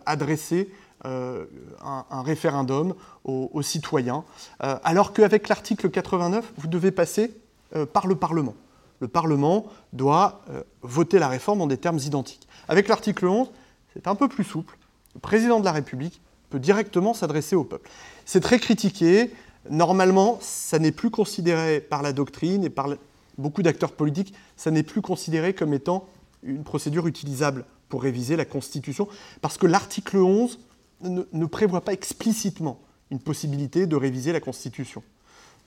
adresser euh, un, référendum aux, citoyens, euh, alors qu'avec l'article 89, vous devez passer euh, par le Parlement. Le Parlement doit voter la réforme en des termes identiques. Avec l'article 11, c'est un peu plus souple. Le président de la République peut directement s'adresser au peuple. C'est très critiqué. Normalement, ça n'est plus considéré par la doctrine et par beaucoup d'acteurs politiques, ça n'est plus considéré comme étant une procédure utilisable pour réviser la Constitution, parce que l'article 11 ne, prévoit pas explicitement une possibilité de réviser la Constitution.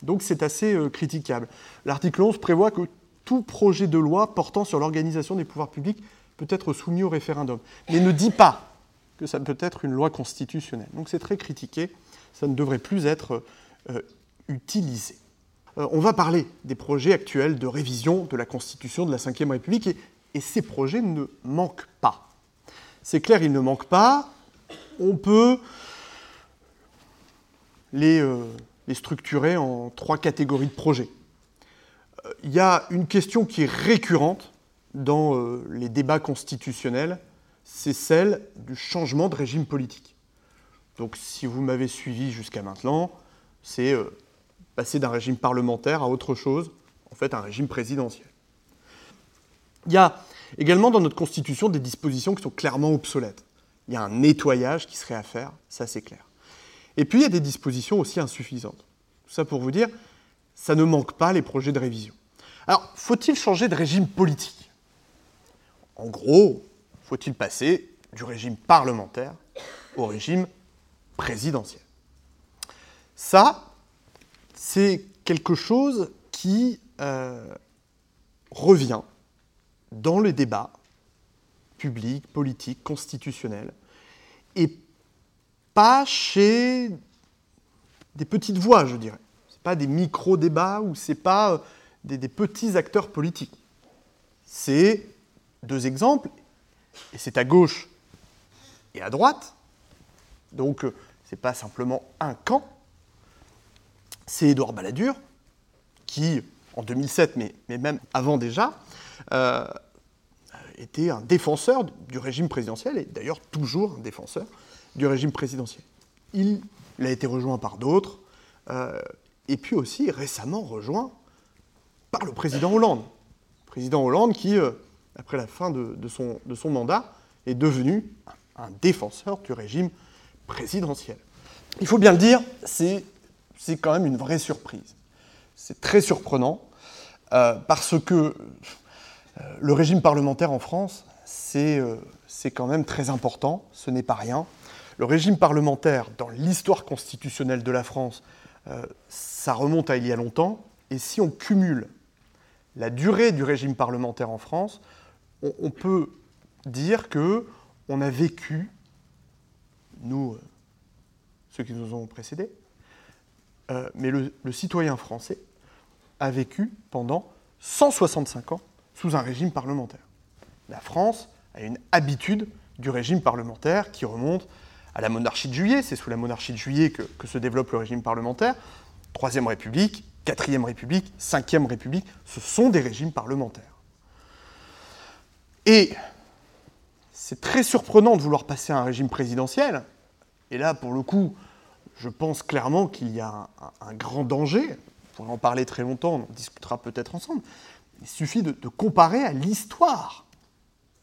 Donc c'est assez euh, critiquable. L'article 11 prévoit que tout projet de loi portant sur l'organisation des pouvoirs publics peut être soumis au référendum, mais ne dit pas que ça peut être une loi constitutionnelle. Donc c'est très critiqué, ça ne devrait plus être euh, utilisé. Euh, on va parler des projets actuels de révision de la Constitution de la Ve République, et ces projets ne manquent pas. C'est clair, ils ne manquent pas. On peut les, euh, structurer en trois catégories de projets. Euh, il y a une question qui est récurrente dans euh, les débats constitutionnels, c'est celle du changement de régime politique. Donc si vous m'avez suivi jusqu'à maintenant, c'est passer d'un régime parlementaire à autre chose, en fait un régime présidentiel. Il y a également dans notre Constitution des dispositions qui sont clairement obsolètes. Il y a un nettoyage qui serait à faire, ça c'est clair. Et puis il y a des dispositions aussi insuffisantes. Tout ça pour vous dire, ça ne manque pas les projets de révision. Alors, faut-il changer de régime politique? En gros, faut-il passer du régime parlementaire au régime présidentiel? Ça, c'est quelque chose qui euh, revient dans le débat public, politique, constitutionnel, et pas chez des petites voix, je dirais. Ce pas des micro-débats ou ce pas euh, des, petits acteurs politiques. C'est deux exemples, et c'est à gauche et à droite. Donc, euh, ce n'est pas simplement un camp. C'est Édouard Balladur, qui, en 2007, mais, mais même avant déjà, euh, était un défenseur du régime présidentiel, et d'ailleurs toujours un défenseur du régime présidentiel. Il, a été rejoint par d'autres, euh, et puis aussi récemment rejoint par le président Hollande. président Hollande qui, euh, après la fin de, son, de, son, mandat, est devenu un défenseur du régime présidentiel. Il faut bien le dire, c'est quand même une vraie surprise. C'est très surprenant, parce que le régime parlementaire en France, euh, c'est quand même très important, ce n'est pas rien. Le régime parlementaire, dans l'histoire constitutionnelle de la France, euh, ça remonte à il y a longtemps, et si on cumule la durée du régime parlementaire en France, on, peut dire que on a vécu, nous, ceux qui nous ont précédés, mais le citoyen français a vécu pendant 165 ans sous un régime parlementaire. La France a une habitude du régime parlementaire qui remonte à la monarchie de juillet. C'est sous la monarchie de juillet que, se développe le régime parlementaire. Troisième République, quatrième République, cinquième République, ce sont des régimes parlementaires. Et c'est très surprenant de vouloir passer à un régime présidentiel. Et là, pour le coup, je pense clairement qu'il y a un, grand danger. On pourrait en parler très longtemps, on en discutera peut-être ensemble. Il suffit de, comparer à l'histoire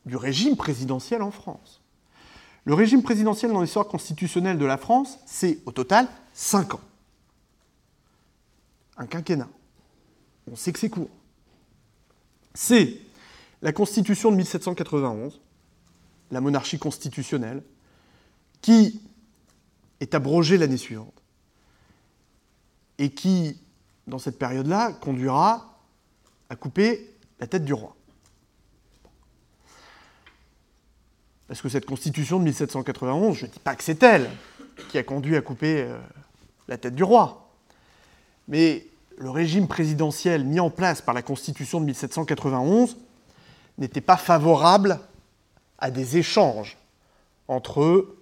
du régime présidentiel en France. Le régime présidentiel dans l'histoire constitutionnelle de la France, c'est au total 5 ans. Un quinquennat. On sait que c'est court. C'est la Constitution de 1791, la monarchie constitutionnelle, qui est abrogée l'année suivante et qui, dans cette période-là, conduira à couper la tête du roi. Parce que cette constitution de 1791, je ne dis pas que c'est elle qui a conduit à couper euh, la tête du roi, mais le régime présidentiel mis en place par la constitution de 1791 n'était pas favorable à des échanges entre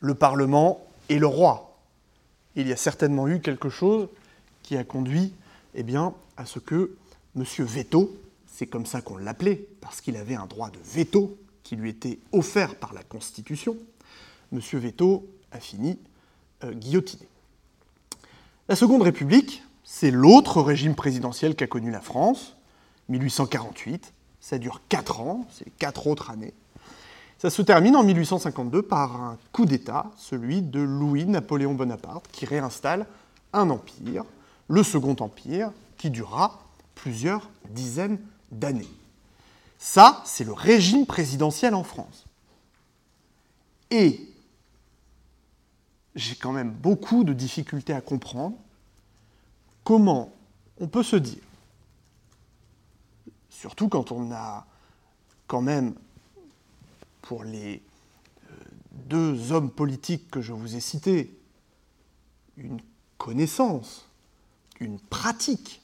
le Parlement et le roi. Il y a certainement eu quelque chose qui a conduit eh bien, à ce que Monsieur Veto, c'est comme ça qu'on l'appelait, parce qu'il avait un droit de veto qui lui était offert par la Constitution, Monsieur Veto a fini euh, guillotiné. La Seconde République, c'est l'autre régime présidentiel qu'a connu la France, 1848. Ça dure 4 ans, c'est 4 autres années. Ça se termine en 1852 par un coup d'État, celui de Louis-Napoléon Bonaparte, qui réinstalle un empire, le Second Empire, qui durera plusieurs dizaines d'années. Ça, c'est le régime présidentiel en France. Et j'ai quand même beaucoup de difficultés à comprendre comment on peut se dire, surtout quand on a quand même, pour les euh, deux hommes politiques que je vous ai cités, une connaissance, une pratique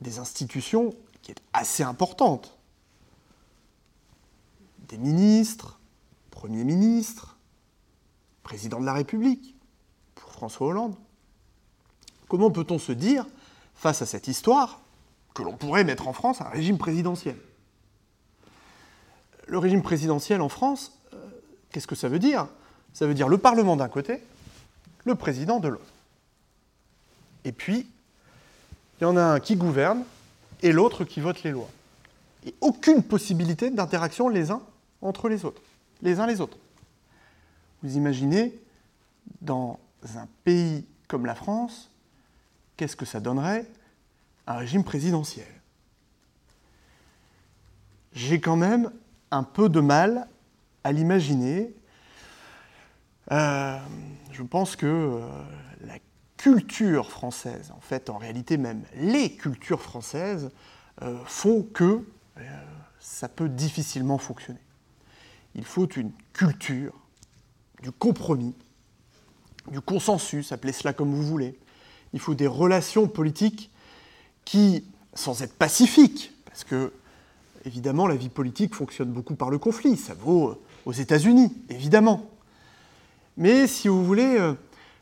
des institutions qui est assez importante. des ministres, Premier ministre, président de la République, pour François Hollande. Comment peut-on se dire, face à cette histoire, que l'on pourrait mettre en France un régime présidentiel? Le régime présidentiel en France, euh, qu'est-ce que ça veut dire? Ça veut dire le Parlement d'un côté, le président de l'autre. Et puis, il y en a un qui gouverne et l'autre qui vote les lois. Et aucune possibilité d'interaction les uns entre les autres, les uns les autres. Vous imaginez, dans un pays comme la France, qu'est-ce que ça donnerait un régime présidentiel? J'ai quand même un peu de mal à l'imaginer. Euh, je pense que euh, la culture française, en fait, en réalité même les cultures françaises, euh, font que ça peut difficilement fonctionner. Il faut une culture du compromis, du consensus, appelez cela comme vous voulez. Il faut des relations politiques qui, sans être pacifiques, parce que évidemment la vie politique fonctionne beaucoup par le conflit, ça vaut aux États-Unis, évidemment. Mais si vous voulez, euh, euh,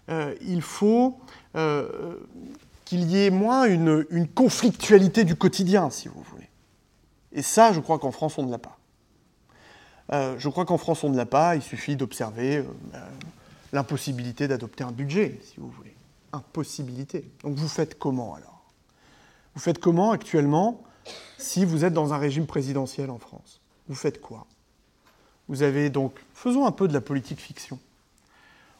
il faut euh, qu'il y ait moins une, conflictualité du quotidien, si vous voulez. Et ça, je crois qu'en France, on ne l'a pas. Euh, je crois qu'en France, on ne l'a pas. Il suffit d'observer euh, euh, l'impossibilité d'adopter un budget, si vous voulez. Impossibilité. Donc vous faites comment alors? Vous faites comment actuellement si vous êtes dans un régime présidentiel en France? Vous faites quoi? Vous avez donc. Faisons un peu de la politique fiction.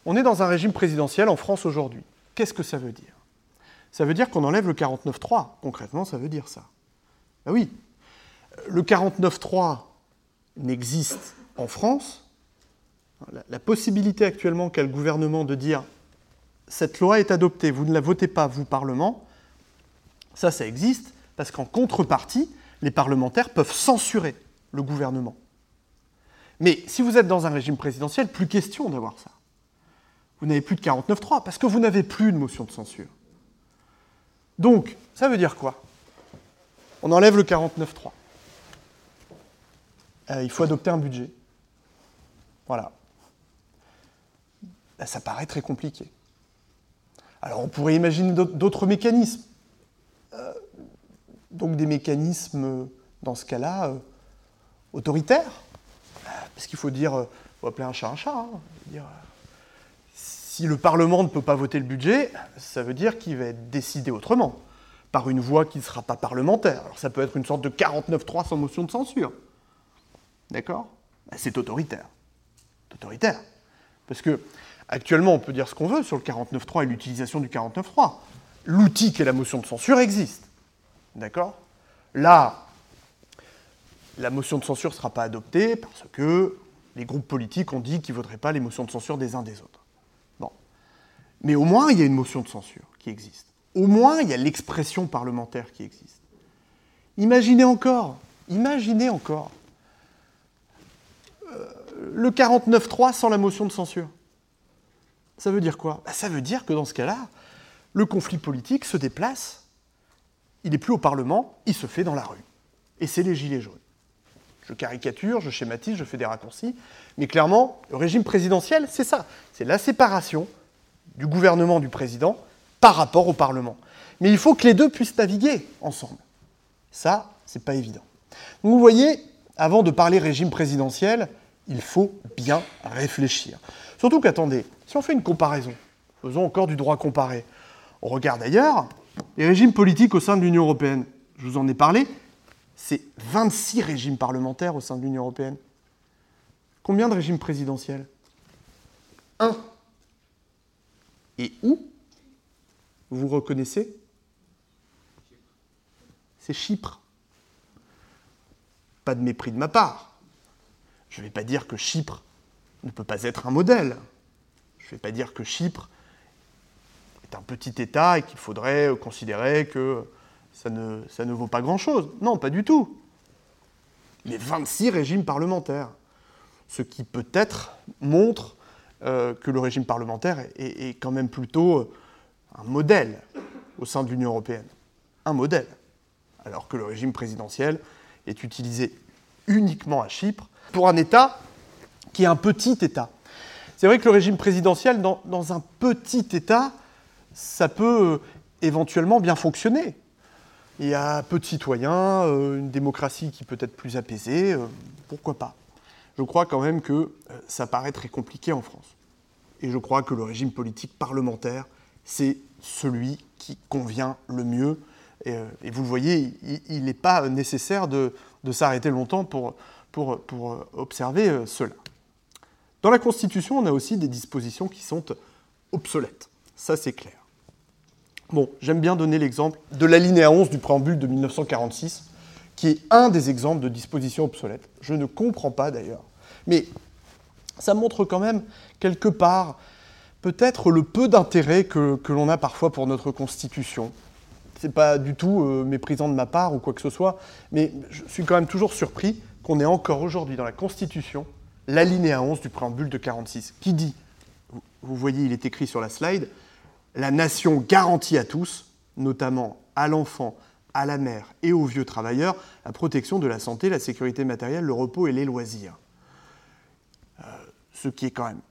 On est dans un régime présidentiel en France aujourd'hui. Qu'est-ce que ça veut dire? Ça veut dire qu'on enlève le 49.3. Concrètement, ça veut dire ça. Ben oui. Le 49.3, n'existe en France, la, possibilité actuellement qu'a le gouvernement de dire cette loi est adoptée, vous ne la votez pas, vous, Parlement, ça, ça existe, parce qu'en contrepartie, les parlementaires peuvent censurer le gouvernement. Mais si vous êtes dans un régime présidentiel, plus question d'avoir ça. Vous n'avez plus de 49.3, parce que vous n'avez plus de motion de censure. Donc, ça veut dire quoi? On enlève le 49.3. Euh, il faut adopter un budget. Voilà. Ben, ça paraît très compliqué. Alors on pourrait imaginer d'autres mécanismes. Euh, donc des mécanismes, dans ce cas-là, euh, autoritaires. Parce qu'il faut dire, faut appeler un chat un chat. Hein. Si le Parlement ne peut pas voter le budget, ça veut dire qu'il va être décidé autrement, par une voie qui ne sera pas parlementaire. Alors ça peut être une sorte de 49-3 sans motion de censure. D'accord? Bah, C'est autoritaire. Autoritaire. Parce que actuellement, on peut dire ce qu'on veut sur le 49.3 et l'utilisation du 49.3. L'outil qui est la motion de censure existe. D'accord? Là, la motion de censure ne sera pas adoptée parce que les groupes politiques ont dit qu'ils ne voteraient pas les motions de censure des uns des autres. Mais au moins, il y a une motion de censure qui existe. Au moins, il y a l'expression parlementaire qui existe. Imaginez encore, imaginez encore le 49-3 sans la motion de censure. Ça veut dire quoi? Bah, Ça veut dire que dans ce cas-là, le conflit politique se déplace, il n'est plus au Parlement, il se fait dans la rue. Et c'est les gilets jaunes. Je caricature, je schématise, je fais des raccourcis, mais clairement, le régime présidentiel, c'est ça. C'est la séparation du gouvernement du président par rapport au Parlement. Mais il faut que les deux puissent naviguer ensemble. Ça, c'est pas évident. Donc vous voyez, avant de parler régime présidentiel, il faut bien réfléchir. Surtout qu'attendez, si on fait une comparaison, faisons encore du droit comparé. On regarde ailleurs, les régimes politiques au sein de l'Union européenne. Je vous en ai parlé, c'est 26 régimes parlementaires au sein de l'Union européenne. Combien de régimes présidentiels? Un. Et où Vous reconnaissez C'est Chypre. Pas de mépris de ma part. Je ne vais pas dire que Chypre ne peut pas être un modèle. Je ne vais pas dire que Chypre est un petit État et qu'il faudrait considérer que ça ne, ça ne vaut pas grand-chose. Non, pas du tout. Mais 26 régimes parlementaires. Ce qui peut-être montre euh, que le régime parlementaire est, quand même plutôt euh, un modèle au sein de l'Union européenne. Un modèle. Alors que le régime présidentiel est utilisé uniquement à Chypre, pour un État qui est un petit État. C'est vrai que le régime présidentiel, dans, un petit État, ça peut euh, éventuellement bien fonctionner. Il y a peu de citoyens, une démocratie qui peut être plus apaisée, pourquoi pas Je crois quand même que ça paraît très compliqué en France. Et je crois que le régime politique parlementaire, c'est celui qui convient le mieux. Et, vous le voyez, il n'est pas nécessaire de, s'arrêter longtemps pour, pour observer cela. Dans la Constitution, on a aussi des dispositions qui sont obsolètes. Ça, c'est clair. Bon, j'aime bien donner l'exemple de l'alinéa 11 du préambule de 1946, qui est un des exemples de dispositions obsolètes. Je ne comprends pas d'ailleurs. Mais ça montre quand même, quelque part, peut-être le peu d'intérêt que, l'on a parfois pour notre Constitution. Ce n'est pas du tout euh, méprisant de ma part ou quoi que ce soit, mais je suis quand même toujours surpris qu'on ait encore aujourd'hui dans la Constitution l'alinéa 11 du préambule de 46, qui dit, vous voyez, il est écrit sur la slide, la nation garantit à tous, notamment à l'enfant, à la mère et aux vieux travailleurs, la protection de la santé, la sécurité matérielle, le repos et les loisirs. Euh, ce qui est quand même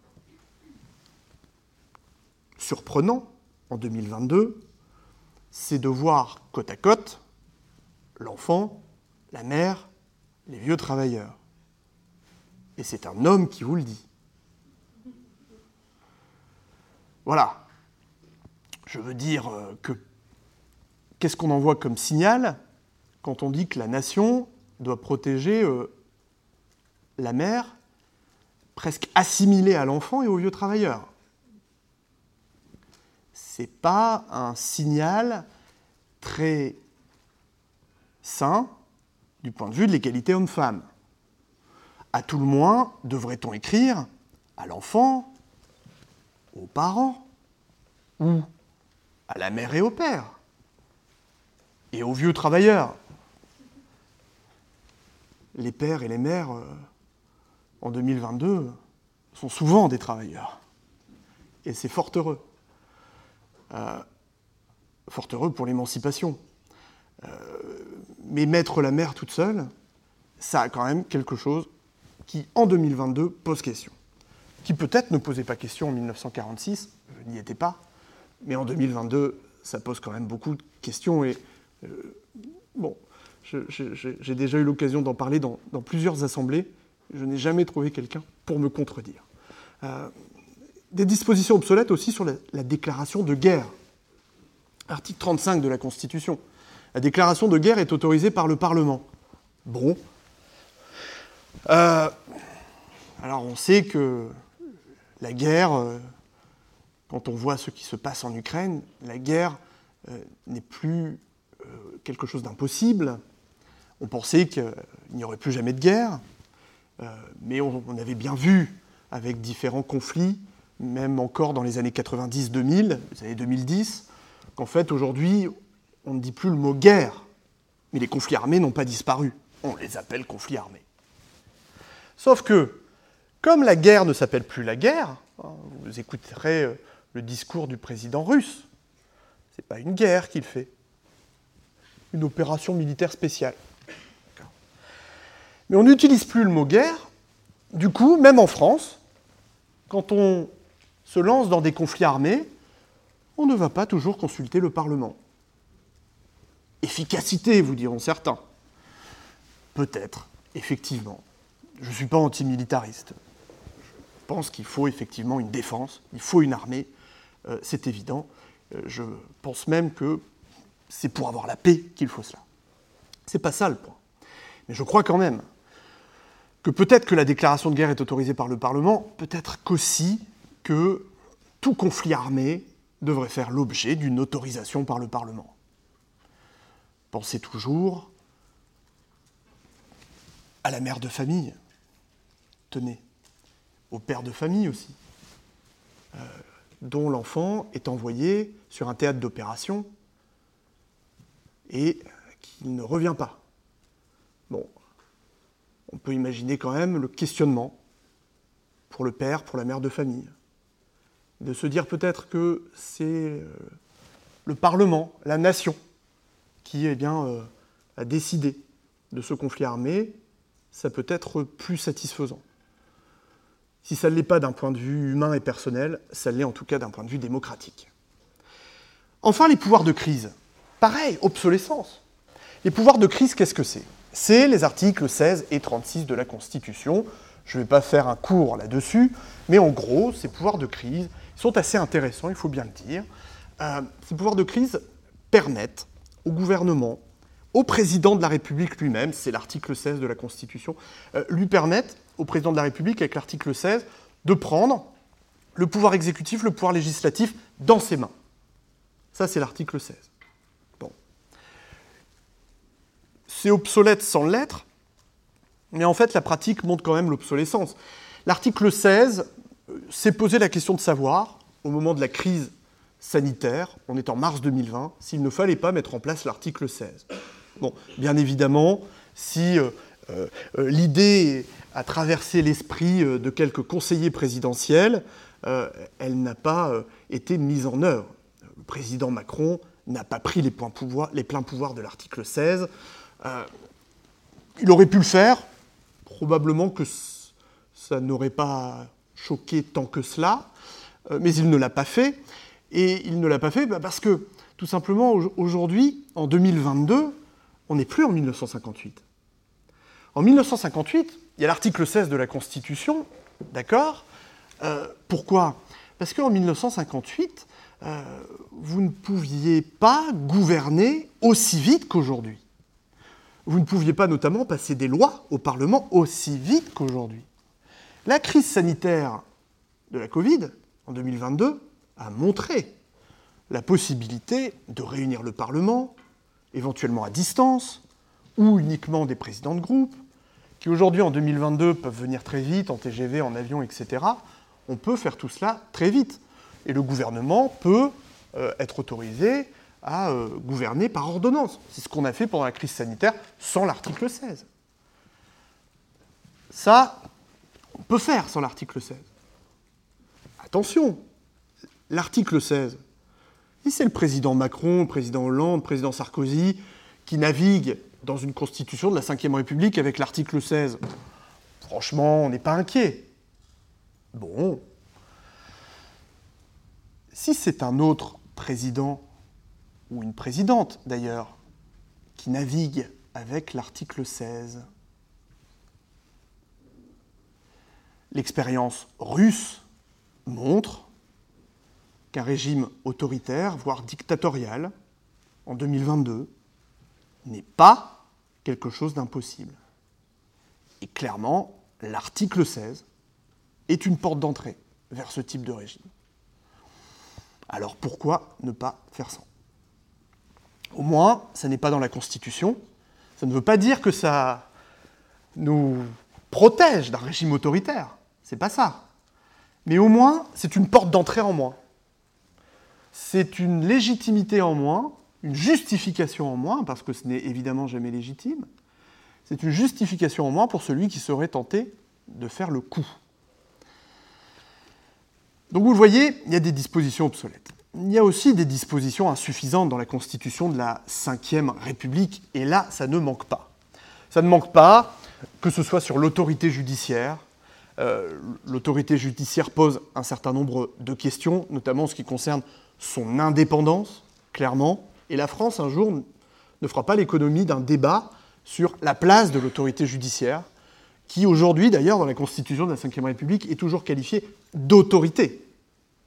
surprenant en 2022, c'est de voir côte à côte l'enfant, la mère, les vieux travailleurs. Et c'est un homme qui vous le dit. Voilà. Je veux dire euh, que qu'est-ce qu'on envoie comme signal quand on dit que la nation doit protéger euh, la mère presque assimilée à l'enfant et aux vieux travailleurs C'est pas un signal très sain du point de vue de l'égalité homme-femme. À tout le moins, devrait-on écrire à l'enfant, aux parents, ou à la mère et au père, et aux vieux travailleurs. Les pères et les mères, euh, en 2022, sont souvent des travailleurs. Et c'est fort heureux. Euh, fort heureux pour l'émancipation. Euh, mais mettre la mère toute seule, ça a quand même quelque chose qui, en 2022, pose question. Qui peut-être ne posait pas question en 1946, je n'y étais pas, mais en 2022, ça pose quand même beaucoup de questions. Et bon, j'ai déjà eu l'occasion d'en parler dans, plusieurs assemblées. Je n'ai jamais trouvé quelqu'un pour me contredire. Euh, des dispositions obsolètes aussi sur la, la, déclaration de guerre. Article 35 de la Constitution. La déclaration de guerre est autorisée par le Parlement. Bon, euh, alors on sait que la guerre, euh, quand on voit ce qui se passe en Ukraine, la guerre euh, n'est plus quelque chose d'impossible. On pensait qu'il n'y aurait plus jamais de guerre, mais on, avait bien vu avec différents conflits, même encore dans les années 90-2000, les années 2010, qu'en fait aujourd'hui on ne dit plus le mot guerre, mais les conflits armés n'ont pas disparu. On les appelle conflits armés. Sauf que, comme la guerre ne s'appelle plus la guerre, hein, vous écouterez euh, le discours du président russe, ce n'est pas une guerre qu'il fait, une opération militaire spéciale. Mais on n'utilise plus le mot guerre, du coup, même en France, quand on se lance dans des conflits armés, on ne va pas toujours consulter le Parlement. Efficacité, vous diront certains. Peut-être, effectivement je ne suis pas antimilitariste. Je pense qu'il faut effectivement une défense, il faut une armée, euh, c'est évident. Euh, je pense même que c'est pour avoir la paix qu'il faut cela. C'est pas ça le point. Mais je crois quand même que peut-être que la déclaration de guerre est autorisée par le Parlement, peut-être qu'aussi que tout conflit armé devrait faire l'objet d'une autorisation par le Parlement. Pensez toujours à la mère de famille tenez, au père de famille aussi, euh, dont l'enfant est envoyé sur un théâtre d'opération et qui ne revient pas. Bon, on peut imaginer quand même le questionnement pour le père, pour la mère de famille, de se dire peut-être que c'est euh, le Parlement, la nation, qui eh bien, euh, a décidé de ce conflit armé ça peut être plus satisfaisant. Si ça ne l'est pas d'un point de vue humain et personnel, ça l'est en tout cas d'un point de vue démocratique. Enfin, les pouvoirs de crise. Pareil, obsolescence. Les pouvoirs de crise, qu'est-ce que c'est? C'est les articles 16 et 36 de la Constitution. Je ne vais pas faire un cours là-dessus, mais en gros, ces pouvoirs de crise sont assez intéressants, il faut bien le dire. Euh, ces pouvoirs de crise permettent au gouvernement, au président de la République lui-même, c'est l'article 16 de la Constitution, euh, lui permettent au président de la République, avec l'article 16, de prendre le pouvoir exécutif, le pouvoir législatif dans ses mains. Ça, c'est l'article 16. Bon. C'est obsolète sans l'être, mais en fait, la pratique montre quand même l'obsolescence. L'article 16 euh, s'est posé la question de savoir, au moment de la crise sanitaire, on est en mars 2020, s'il ne fallait pas mettre en place l'article 16. Bon, bien évidemment, si euh, euh, l'idée a traversé l'esprit euh, de quelques conseillers présidentiels, euh, elle n'a pas euh, été mise en œuvre. Le président Macron n'a pas pris les, pleins pouvoirs de l'article 16. Il aurait pu le faire, probablement que ça n'aurait pas choqué tant que cela, mais il ne l'a pas fait. Et il ne l'a pas fait bah, parce que, tout simplement, aujourd'hui, en 2022, on n'est plus en 1958. En 1958, il y a l'article 16 de la Constitution, d'accord? Euh, Pourquoi? Parce qu'en 1958, euh, vous ne pouviez pas gouverner aussi vite qu'aujourd'hui. Vous ne pouviez pas notamment passer des lois au Parlement aussi vite qu'aujourd'hui. La crise sanitaire de la Covid, en 2022, a montré la possibilité de réunir le Parlement, éventuellement à distance, ou uniquement des présidents de groupe, qui aujourd'hui, en 2022, peuvent venir très vite, en TGV, en avion, etc., on peut faire tout cela très vite. Et le gouvernement peut euh, être autorisé à euh, gouverner par ordonnance. C'est ce qu'on a fait pendant la crise sanitaire sans l'article 16. Ça, on peut faire sans l'article 16. Attention, l'article 16, si c'est le président Macron, le président Hollande, le président Sarkozy qui navigue dans une constitution de la Ve République avec l'article 16. Franchement, on n'est pas inquiet. Bon. Si c'est un autre président, ou une présidente d'ailleurs, qui navigue avec l'article 16, l'expérience russe montre qu'un régime autoritaire, voire dictatorial, en 2022, n'est pas quelque chose d'impossible. Et clairement, l'article 16 est une porte d'entrée vers ce type de régime. Alors pourquoi ne pas faire ça? Au moins, ça n'est pas dans la Constitution. Ça ne veut pas dire que ça nous protège d'un régime autoritaire. C'est pas ça. Mais au moins, c'est une porte d'entrée en moins. C'est une légitimité en moins une justification en moins, parce que ce n'est évidemment jamais légitime, c'est une justification en moins pour celui qui serait tenté de faire le coup. Donc vous le voyez, il y a des dispositions obsolètes. Il y a aussi des dispositions insuffisantes dans la Constitution de la Ve République, et là, ça ne manque pas. Ça ne manque pas, que ce soit sur l'autorité judiciaire. Euh, l'autorité judiciaire pose un certain nombre de questions, notamment en ce qui concerne son indépendance, clairement. Et la France, un jour, ne fera pas l'économie d'un débat sur la place de l'autorité judiciaire, qui aujourd'hui, d'ailleurs, dans la Constitution de la Ve République, est toujours qualifiée d'autorité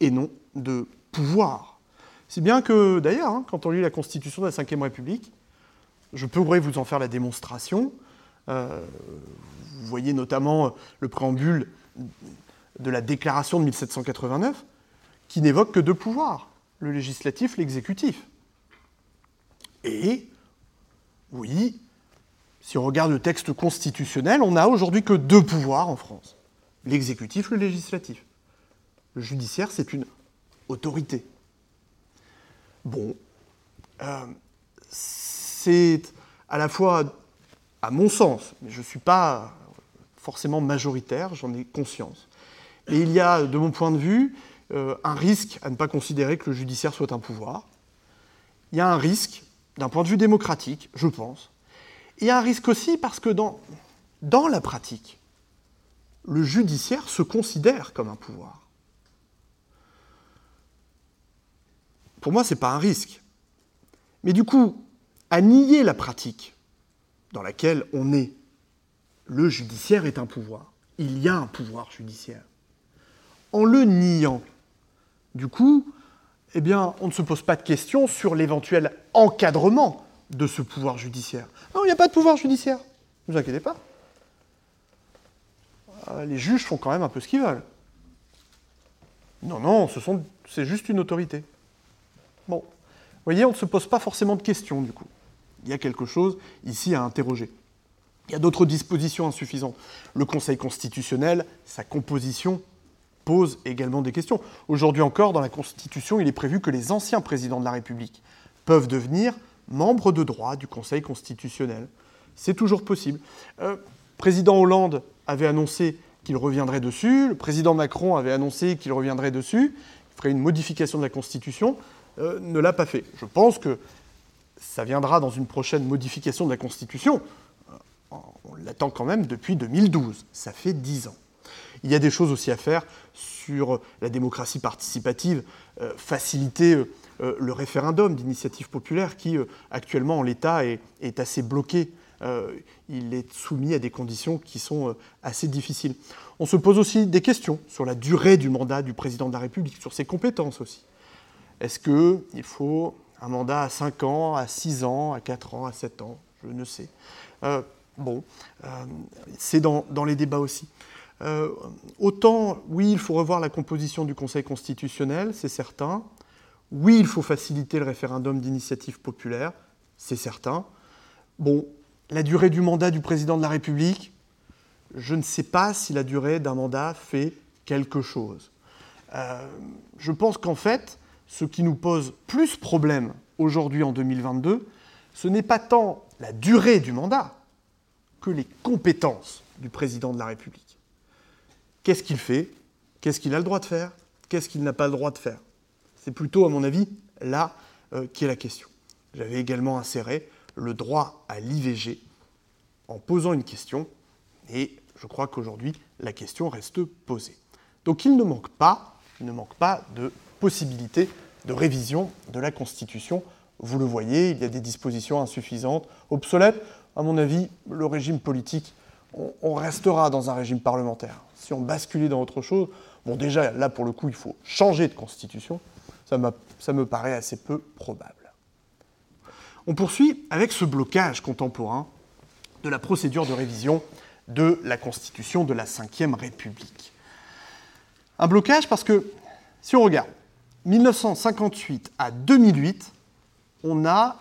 et non de pouvoir. Si bien que, d'ailleurs, hein, quand on lit la Constitution de la Ve République, je pourrais vous en faire la démonstration. Euh, vous voyez notamment le préambule de la Déclaration de 1789, qui n'évoque que deux pouvoirs, le législatif, l'exécutif. Et, oui, si on regarde le texte constitutionnel, on n'a aujourd'hui que deux pouvoirs en France. L'exécutif, le législatif. Le judiciaire, c'est une autorité. Bon, euh, c'est à la fois, à mon sens, mais je ne suis pas forcément majoritaire, j'en ai conscience. Et il y a, de mon point de vue, euh, un risque à ne pas considérer que le judiciaire soit un pouvoir. Il y a un risque d'un point de vue démocratique, je pense. Il y a un risque aussi parce que dans dans la pratique, le judiciaire se considère comme un pouvoir. Pour moi, ce n'est pas un risque. Mais du coup, à nier la pratique dans laquelle on est, le judiciaire est un pouvoir. Il y a un pouvoir judiciaire. En le niant, du coup, eh bien, on ne se pose pas de questions sur l'éventuel encadrement de ce pouvoir judiciaire. Non, il n'y a pas de pouvoir judiciaire. Ne vous inquiétez pas. Euh, les juges font quand même un peu ce qu'ils veulent. Non, non, c'est juste une autorité. Bon, vous voyez, on ne se pose pas forcément de questions du coup. Il y a quelque chose ici à interroger. Il y a d'autres dispositions insuffisantes. Le Conseil constitutionnel, sa composition pose également des questions. Aujourd'hui encore, dans la Constitution, il est prévu que les anciens présidents de la République peuvent devenir membres de droit du Conseil constitutionnel. C'est toujours possible. Euh, président Hollande avait annoncé qu'il reviendrait dessus, le président Macron avait annoncé qu'il reviendrait dessus, il ferait une modification de la Constitution, euh, ne l'a pas fait. Je pense que ça viendra dans une prochaine modification de la Constitution. Euh, on l'attend quand même depuis 2012, ça fait dix ans. Il y a des choses aussi à faire sur la démocratie participative, euh, faciliter le référendum d'initiative populaire qui, actuellement, en l'état, est, assez bloqué. il est soumis à des conditions qui sont assez difficiles. On se pose aussi des questions sur la durée du mandat du président de la République, sur ses compétences aussi. Est-ce qu'il faut un mandat à 5 ans, à 6 ans, à 4 ans, à 7 ans? Je ne sais. bon, c'est dans, dans, les débats aussi. Euh, autant, oui, il faut revoir la composition du Conseil constitutionnel, c'est certain. Oui, il faut faciliter le référendum d'initiative populaire, c'est certain. Bon, la durée du mandat du président de la République, je ne sais pas si la durée d'un mandat fait quelque chose. Euh, je pense qu'en fait, ce qui nous pose plus problème aujourd'hui en 2022, ce n'est pas tant la durée du mandat que les compétences du président de la République. Qu'est-ce qu'il fait? Qu'est-ce qu'il a le droit de faire? Qu'est-ce qu'il n'a pas le droit de faire? C'est plutôt, à mon avis, là euh, qui est la question. J'avais également inséré le droit à l'IVG en posant une question, et je crois qu'aujourd'hui, la question reste posée. Donc il ne manque pas, il ne manque pas de possibilité de révision de la Constitution. Vous le voyez, il y a des dispositions insuffisantes, obsolètes. À mon avis, le régime politique on, restera dans un régime parlementaire. Si on basculait dans autre chose, bon déjà là pour le coup il faut changer de constitution, ça, ça me paraît assez peu probable. On poursuit avec ce blocage contemporain de la procédure de révision de la Constitution de la Ve République. Un blocage parce que, si on regarde, 1958 à 2008, on a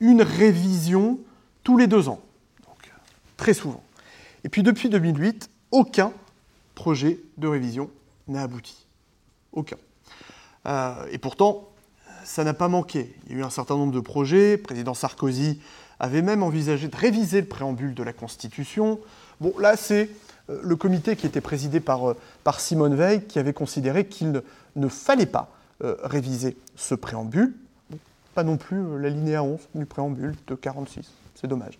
une révision tous les deux ans, donc très souvent. Et puis depuis 2008, aucun projet de révision n'a abouti. Aucun. Euh, et pourtant, ça n'a pas manqué. Il y a eu un certain nombre de projets. Le président Sarkozy avait même envisagé de réviser le préambule de la Constitution. Bon, là, c'est euh, le comité qui était présidé euh, par Simone Veil qui avait considéré qu'il ne, fallait pas réviser ce préambule. pas non plus l'alinéa 11 du préambule de 46. C'est dommage.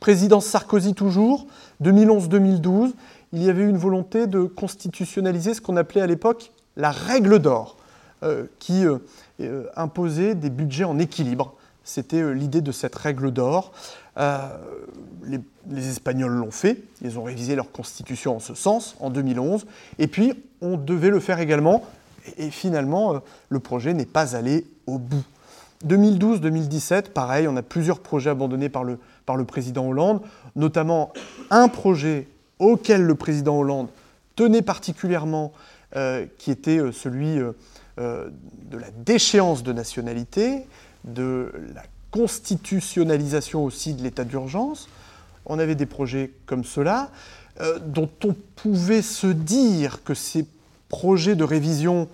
Présidence Sarkozy toujours, 2011-2012, il y avait une volonté de constitutionnaliser ce qu'on appelait à l'époque la règle d'or, euh, qui euh, euh, imposait des budgets en équilibre. C'était l'idée de cette règle d'or. Les, Espagnols l'ont fait, ils ont révisé leur constitution en ce sens en 2011, et puis on devait le faire également, et finalement le projet n'est pas allé au bout. 2012-2017, pareil, on a plusieurs projets abandonnés par le, par le président Hollande, notamment un projet auquel le président Hollande tenait particulièrement, euh, qui était euh, celui euh, de la déchéance de nationalité, de la constitutionnalisation aussi de l'état d'urgence. On avait des projets comme cela, dont on pouvait se dire que ces projets de révision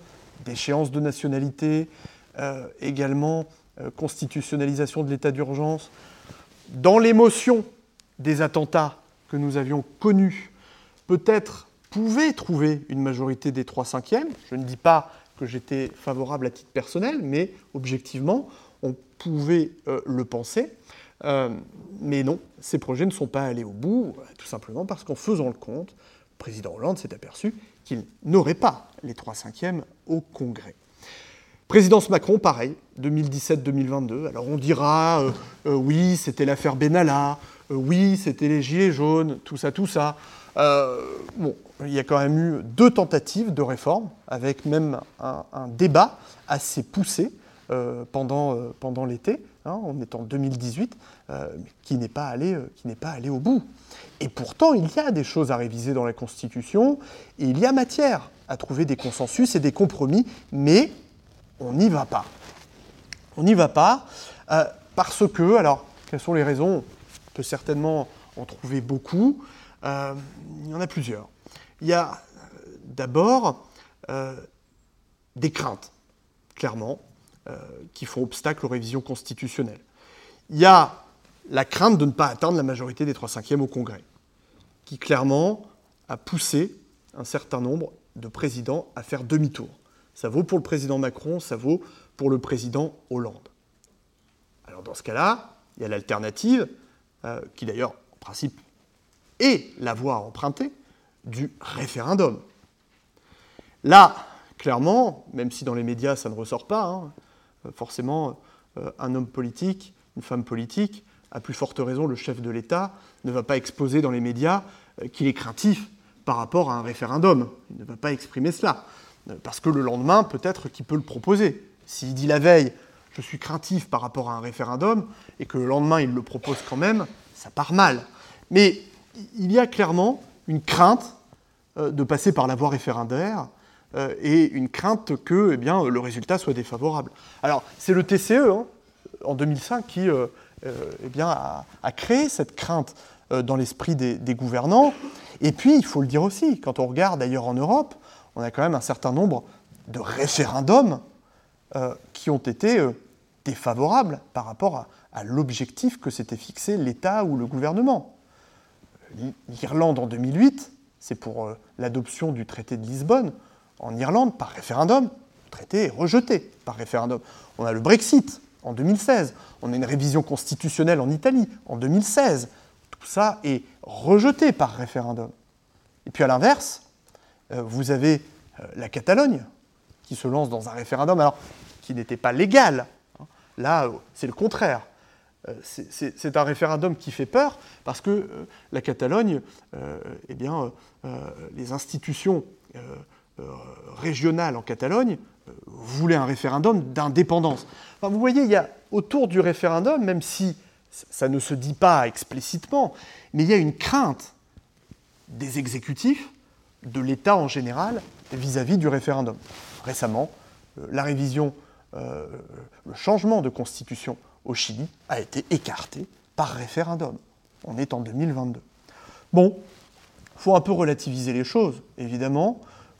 d'échéance de nationalité, également constitutionnalisation de l'état d'urgence, dans l'émotion des attentats que nous avions connus, peut-être pouvait trouver une majorité des 3 cinquièmes. Je ne dis pas que j'étais favorable à titre personnel, mais objectivement, on pouvait euh, le penser. mais non, ces projets ne sont pas allés au bout, tout simplement parce qu'en faisant le compte, le président Hollande s'est aperçu qu'il n'aurait pas les 3 cinquièmes au Congrès. Présidence Macron, pareil, 2017-2022. Alors on dira, euh, euh, oui, c'était l'affaire Benalla, euh, oui, c'était les Gilets jaunes, tout ça, tout ça. bon, il y a quand même eu deux tentatives de réforme, avec même un, débat assez poussé pendant, l'été, hein, on est en 2018, qui n'est pas allé au bout. Et pourtant, il y a des choses à réviser dans la Constitution, et il y a matière à trouver des consensus et des compromis, mais on n'y va pas. On n'y va pas euh, parce que, alors, quelles sont les raisons On peut certainement en trouver beaucoup? Euh, il y en a plusieurs. Il y a euh, d'abord des craintes, clairement, qui font obstacle aux révisions constitutionnelles. Il y a la crainte de ne pas atteindre la majorité des 3 cinquièmes au Congrès, qui clairement a poussé un certain nombre de présidents à faire demi-tour. Ça vaut pour le président Macron, ça vaut pour le président Hollande. Alors dans ce cas-là, il y a l'alternative, euh, qui d'ailleurs, en principe, est la voie empruntée du référendum. Là, clairement, même si dans les médias ça ne ressort pas, hein, forcément, euh, un homme politique, une femme politique, à plus forte raison le chef de l'État, ne va pas exposer dans les médias euh, qu'il est craintif par rapport à un référendum. Il ne va pas exprimer cela. Parce que le lendemain, peut-être qu'il peut le proposer. S'il dit la veille, je suis craintif par rapport à un référendum, et que le lendemain, il le propose quand même, ça part mal. Mais il y a clairement une crainte euh, de passer par la voie référendaire euh, et une crainte que eh bien, le résultat soit défavorable. Alors, c'est le TCE, hein, en 2005, qui euh, eh bien, a, créé cette crainte dans l'esprit des, gouvernants. Et puis, il faut le dire aussi, quand on regarde ailleurs en Europe, on a quand même un certain nombre de référendums euh, qui ont été euh, défavorables par rapport à, l'objectif que s'était fixé l'État ou le gouvernement. L'Irlande en 2008, c'est pour euh, l'adoption du traité de Lisbonne. En Irlande, par référendum, le traité est rejeté par référendum. On a le Brexit en 2016. On a une révision constitutionnelle en Italie en 2016. Tout ça est rejeté par référendum. Et puis à l'inverse, euh, vous avez euh, la Catalogne qui se lance dans un référendum, alors qui n'était pas légal. Hein. Là, c'est le contraire. Euh, c'est un référendum qui fait peur parce que la Catalogne, eh bien, les institutions régionales en Catalogne voulaient un référendum d'indépendance. vous voyez, il y a autour du référendum, même si ça ne se dit pas explicitement, mais il y a une crainte des exécutifs de l'État en général vis-à-vis du référendum. Récemment, euh, la révision, euh, le changement de constitution au Chili a été écarté par référendum. On est en 2022. Bon, il faut un peu relativiser les choses, évidemment.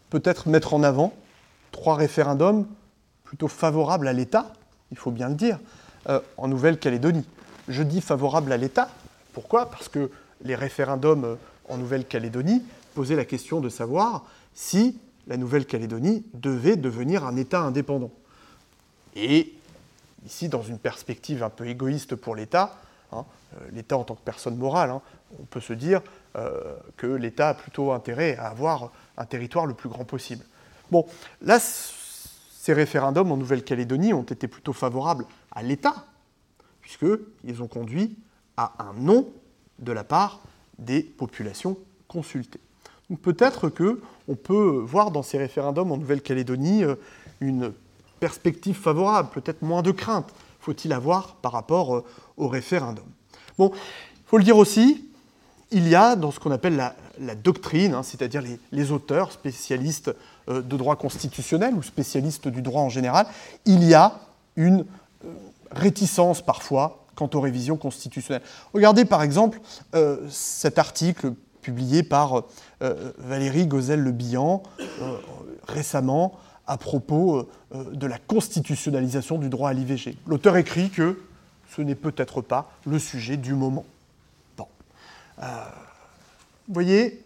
Peut-être mettre en avant trois référendums plutôt favorables à l'État, il faut bien le dire, euh, en Nouvelle-Calédonie. Je dis favorables à l'État, pourquoi? Parce que les référendums en Nouvelle-Calédonie poser la question de savoir si la Nouvelle-Calédonie devait devenir un État indépendant. Et ici, dans une perspective un peu égoïste pour l'État, hein, euh, l'État en tant que personne morale, hein, on peut se dire euh, que l'État a plutôt intérêt à avoir un territoire le plus grand possible. Bon, là, ces référendums en Nouvelle-Calédonie ont été plutôt favorables à l'État, puisqu'ils ont conduit à un non de la part des populations consultées peut-être qu'on peut voir dans ces référendums en Nouvelle-Calédonie euh, une perspective favorable, peut-être moins de crainte faut-il avoir par rapport euh, au référendum. Bon, il faut le dire aussi, il y a dans ce qu'on appelle la, doctrine, hein, c'est-à-dire les, auteurs spécialistes euh, de droit constitutionnel ou spécialistes du droit en général, il y a une réticence parfois quant aux révisions constitutionnelles. Regardez par exemple cet article publié par euh, Valérie Gozelle-Le Bihan euh, récemment à propos euh, de la constitutionnalisation du droit à l'IVG. L'auteur écrit que ce n'est peut-être pas le sujet du moment. Bon. vous voyez,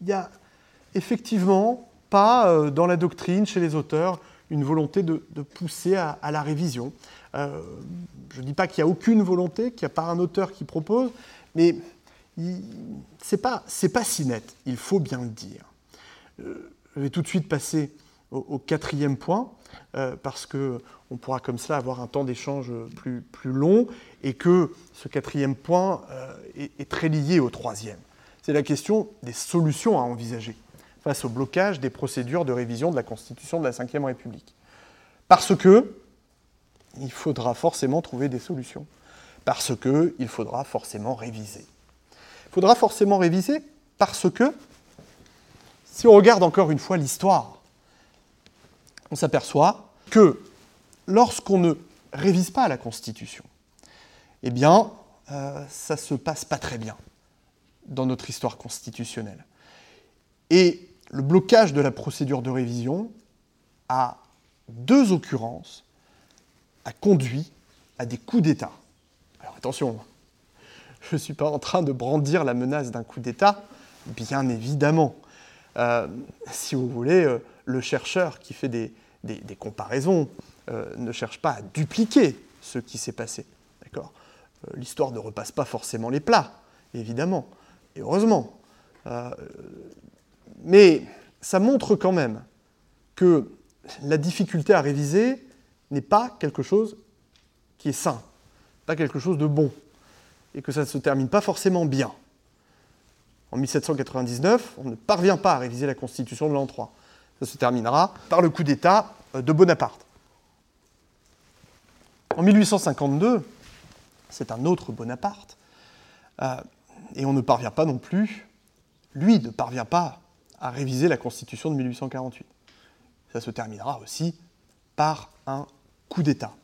il n'y a effectivement pas dans la doctrine, chez les auteurs, une volonté de, pousser à, la révision. Euh, je ne dis pas qu'il n'y a aucune volonté, qu'il n'y a pas un auteur qui propose, mais ce n'est pas, si net, il faut bien le dire. Euh, je vais tout de suite passer au, quatrième point, euh, parce qu'on pourra comme cela avoir un temps d'échange plus, long, et que ce quatrième point est, est très lié au troisième. C'est la question des solutions à envisager face au blocage des procédures de révision de la Constitution de la Ve République. Parce que il faudra forcément trouver des solutions. Parce qu'il faudra forcément réviser. Il faudra forcément réviser parce que, si on regarde encore une fois l'histoire, on s'aperçoit que lorsqu'on ne révise pas la Constitution, eh bien, euh, ça ne se passe pas très bien dans notre histoire constitutionnelle. Et le blocage de la procédure de révision a deux occurrences a conduit à des coups d'État. Alors attention, je ne suis pas en train de brandir la menace d'un coup d'État, bien évidemment. Euh, si vous voulez, euh, le chercheur qui fait des, comparaisons euh, ne cherche pas à dupliquer ce qui s'est passé. L'histoire ne repasse pas forcément les plats, évidemment, et heureusement. mais ça montre quand même que la difficulté à réviser n'est pas quelque chose qui est sain, pas quelque chose de bon, et que ça ne se termine pas forcément bien. En 1799, on ne parvient pas à réviser la Constitution de l'an 3. Ça se terminera par le coup d'État euh, de Bonaparte. En 1852, c'est un autre Bonaparte, euh, et on ne parvient pas non plus, lui ne parvient pas à réviser la Constitution de 1848. Ça se terminera aussi par un coup d'État.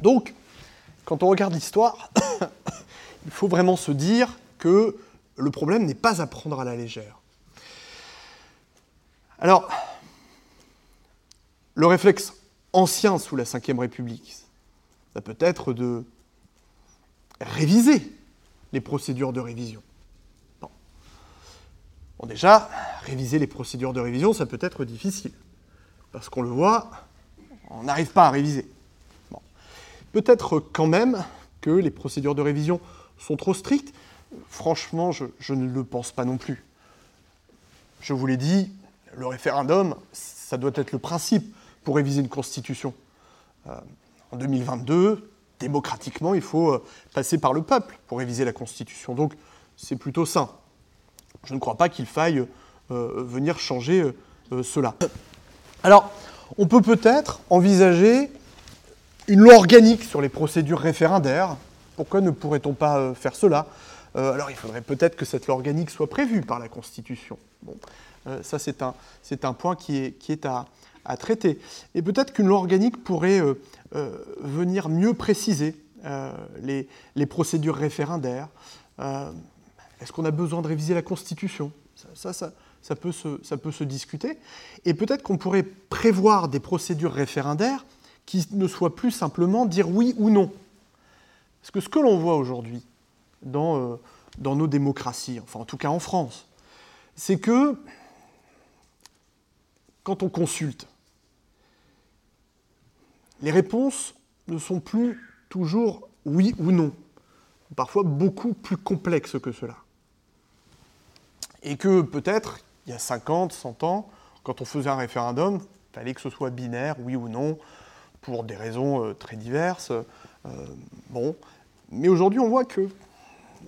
Donc, quand on regarde l'histoire, [COUGHS] il faut vraiment se dire que le problème n'est pas à prendre à la légère. Alors, le réflexe ancien sous la Ve République, ça peut être de réviser les procédures de révision. Bon. bon. déjà, réviser les procédures de révision, ça peut être difficile. Parce qu'on le voit, on n'arrive pas à réviser. Peut-être quand même que les procédures de révision sont trop strictes. Franchement, je, ne le pense pas non plus. Je vous l'ai dit, le référendum, ça doit être le principe pour réviser une constitution. Euh, en 2022, démocratiquement, il faut euh, passer par le peuple pour réviser la constitution. Donc, c'est plutôt sain. Je ne crois pas qu'il faille euh, venir changer cela. Alors, on peut peut-être envisager une loi organique sur les procédures référendaires. Pourquoi ne pourrait-on pas euh, faire cela? Euh, Alors il faudrait peut-être que cette loi organique soit prévue par la Constitution. Bon, euh, ça c'est un, point qui est, à, traiter. Et peut-être qu'une loi organique pourrait venir mieux préciser les, procédures référendaires. Est-ce qu'on a besoin de réviser la Constitution? Peut se, ça peut se discuter. Et peut-être qu'on pourrait prévoir des procédures référendaires qui ne soient plus simplement dire oui ou non. Parce que ce que l'on voit aujourd'hui dans, euh, dans nos démocraties, enfin en tout cas en France, c'est que quand on consulte, les réponses ne sont plus toujours oui ou non, parfois beaucoup plus complexes que cela. Et que peut-être il y a 50, 100 ans, quand on faisait un référendum, il fallait que ce soit binaire, oui ou non, pour des raisons euh, très diverses. Euh, bon. Mais aujourd'hui, on voit que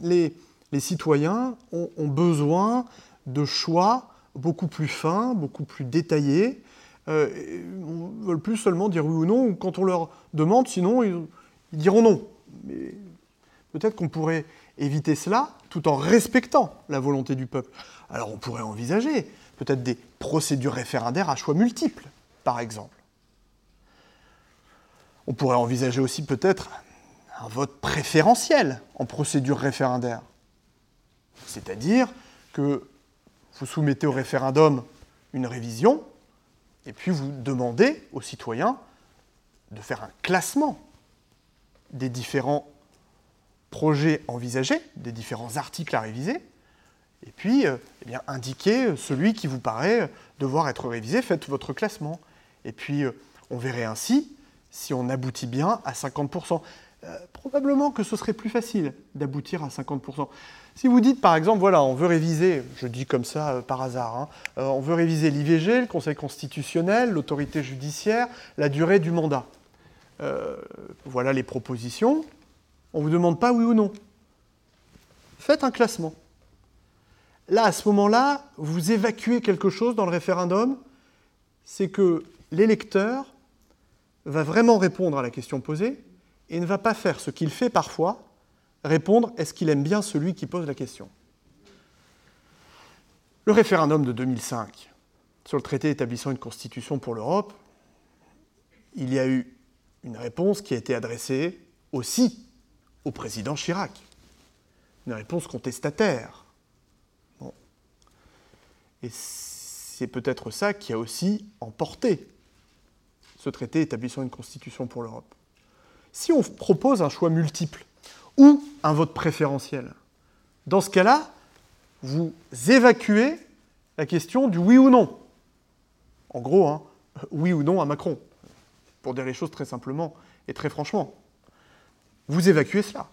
les, citoyens ont, besoin de choix beaucoup plus fins, beaucoup plus détaillés. Euh, ils ne veulent plus seulement dire oui ou non, ou quand on leur demande, sinon ils, ils diront non. Mais peut-être qu'on pourrait éviter cela tout en respectant la volonté du peuple. Alors on pourrait envisager peut-être des procédures référendaires à choix multiples, par exemple. On pourrait envisager aussi peut-être un vote préférentiel en procédure référendaire. C'est-à-dire que vous soumettez au référendum une révision, et puis vous demandez aux citoyens de faire un classement des différents projets envisagés, des différents articles à réviser, et puis euh, eh bien, indiquer celui qui vous paraît devoir être révisé, faites votre classement. Et puis euh, on verrait ainsi si on aboutit bien à 50%. Euh, probablement que ce serait plus facile d'aboutir à 50%. Si vous dites par exemple, voilà, on veut réviser, je dis comme ça euh, par hasard, hein, euh, on veut réviser l'IVG, le Conseil constitutionnel, l'autorité judiciaire, la durée du mandat. voilà les propositions. On ne vous demande pas oui ou non. Faites un classement. Là, à ce moment-là, vous évacuez quelque chose dans le référendum, c'est que l'électeur va vraiment répondre à la question posée et ne va pas faire ce qu'il fait parfois, répondre est-ce qu'il aime bien celui qui pose la question? Le référendum de 2005 sur le traité établissant une constitution pour l'Europe, il y a eu une réponse qui a été adressée aussi au président Chirac. Une réponse contestataire. Bon. Et c'est peut-être ça qui a aussi emporté ce traité établissant une constitution pour l'Europe. Si on propose un choix multiple ou un vote préférentiel, dans ce cas-là, vous évacuez la question du oui ou non. En gros, hein, oui ou non à Macron, pour dire les choses très simplement et très franchement. Vous évacuez cela.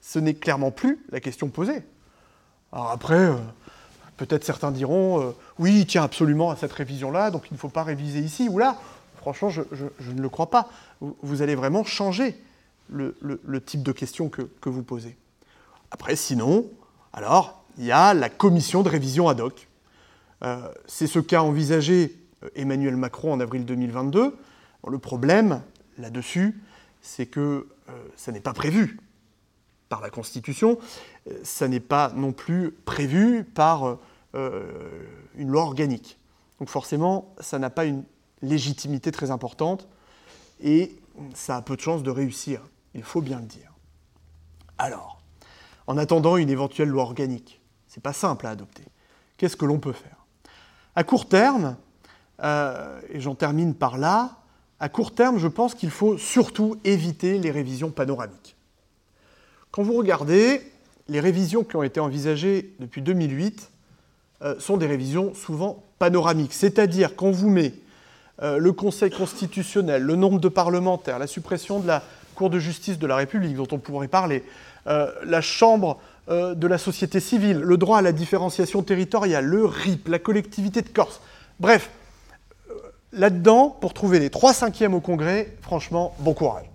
Ce n'est clairement plus la question posée. Alors après, euh, peut-être certains diront, euh, oui, il tient absolument à cette révision-là, donc il ne faut pas réviser ici ou là. Franchement, je, ne le crois pas. Vous, allez vraiment changer le, type de questions que, vous posez. Après, sinon, alors, il y a la commission de révision ad hoc. Euh, c'est ce qu'a envisagé Emmanuel Macron en avril 2022. le problème là-dessus, c'est que euh, ça n'est pas prévu par la Constitution, ça n'est pas non plus prévu par une loi organique. Donc forcément, ça n'a pas une légitimité très importante et ça a peu de chances de réussir, il faut bien le dire. Alors, en attendant une éventuelle loi organique, c'est pas simple à adopter. Qu'est-ce que l'on peut faire? À court terme, euh, et j'en termine par là, à court terme, je pense qu'il faut surtout éviter les révisions panoramiques. Quand vous regardez, les révisions qui ont été envisagées depuis 2008 euh, sont des révisions souvent panoramiques, c'est-à-dire qu'on vous met euh, le Conseil constitutionnel, le nombre de parlementaires, la suppression de la Cour de justice de la République, dont on pourrait parler, euh, la Chambre de la société civile, le droit à la différenciation territoriale, le RIP, la collectivité de Corse. Bref, là-dedans, pour trouver les 3 cinquièmes au Congrès, franchement, bon courage.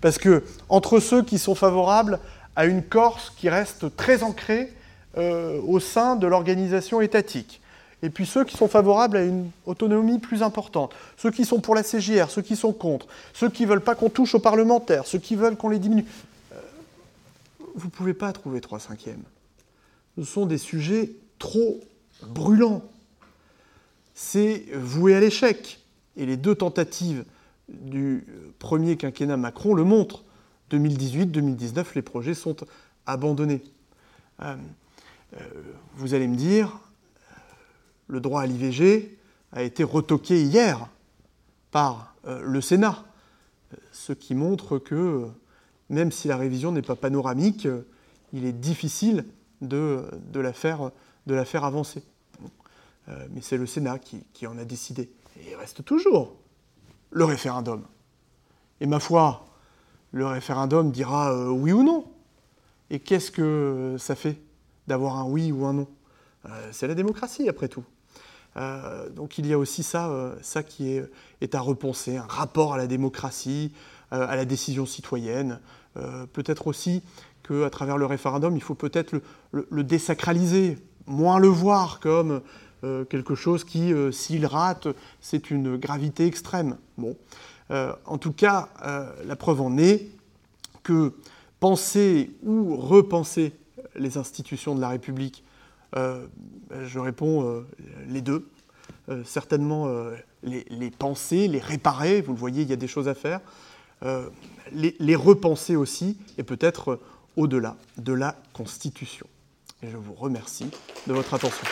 Parce que entre ceux qui sont favorables à une Corse qui reste très ancrée au sein de l'organisation étatique, et puis ceux qui sont favorables à une autonomie plus importante, ceux qui sont pour la CJR, ceux qui sont contre, ceux qui ne veulent pas qu'on touche aux parlementaires, ceux qui veulent qu'on les diminue. Euh, vous ne pouvez pas trouver trois cinquièmes. Ce sont des sujets trop brûlants. C'est voué à l'échec. Et les deux tentatives du premier quinquennat Macron le montrent. 2018-2019, les projets sont abandonnés. Euh, euh, vous allez me dire, le droit à l'IVG a été retoqué hier par euh, le Sénat, ce qui montre que même si la révision n'est pas panoramique, il est difficile de, la, faire, de la, faire, avancer. Euh, mais c'est le Sénat qui, en a décidé. Et il reste toujours le référendum. Et ma foi, le référendum dira euh, oui ou non. Et qu'est-ce que ça fait d'avoir un oui ou un non? C'est la démocratie, après tout. Euh, donc il y a aussi ça, euh, ça qui est, à repenser, un rapport à la démocratie, euh, à la décision citoyenne. peut-être aussi qu'à travers le référendum, il faut peut-être le, désacraliser, moins le voir comme quelque chose qui, s'il rate, c'est une gravité extrême. Bon. en tout cas, la preuve en est que penser ou repenser les institutions de la République euh, je réponds euh, les deux. Euh, certainement les, les, penser, les réparer, vous le voyez, il y a des choses à faire. Les, les, repenser aussi, et peut-être au-delà de la Constitution. Et je vous remercie de votre attention.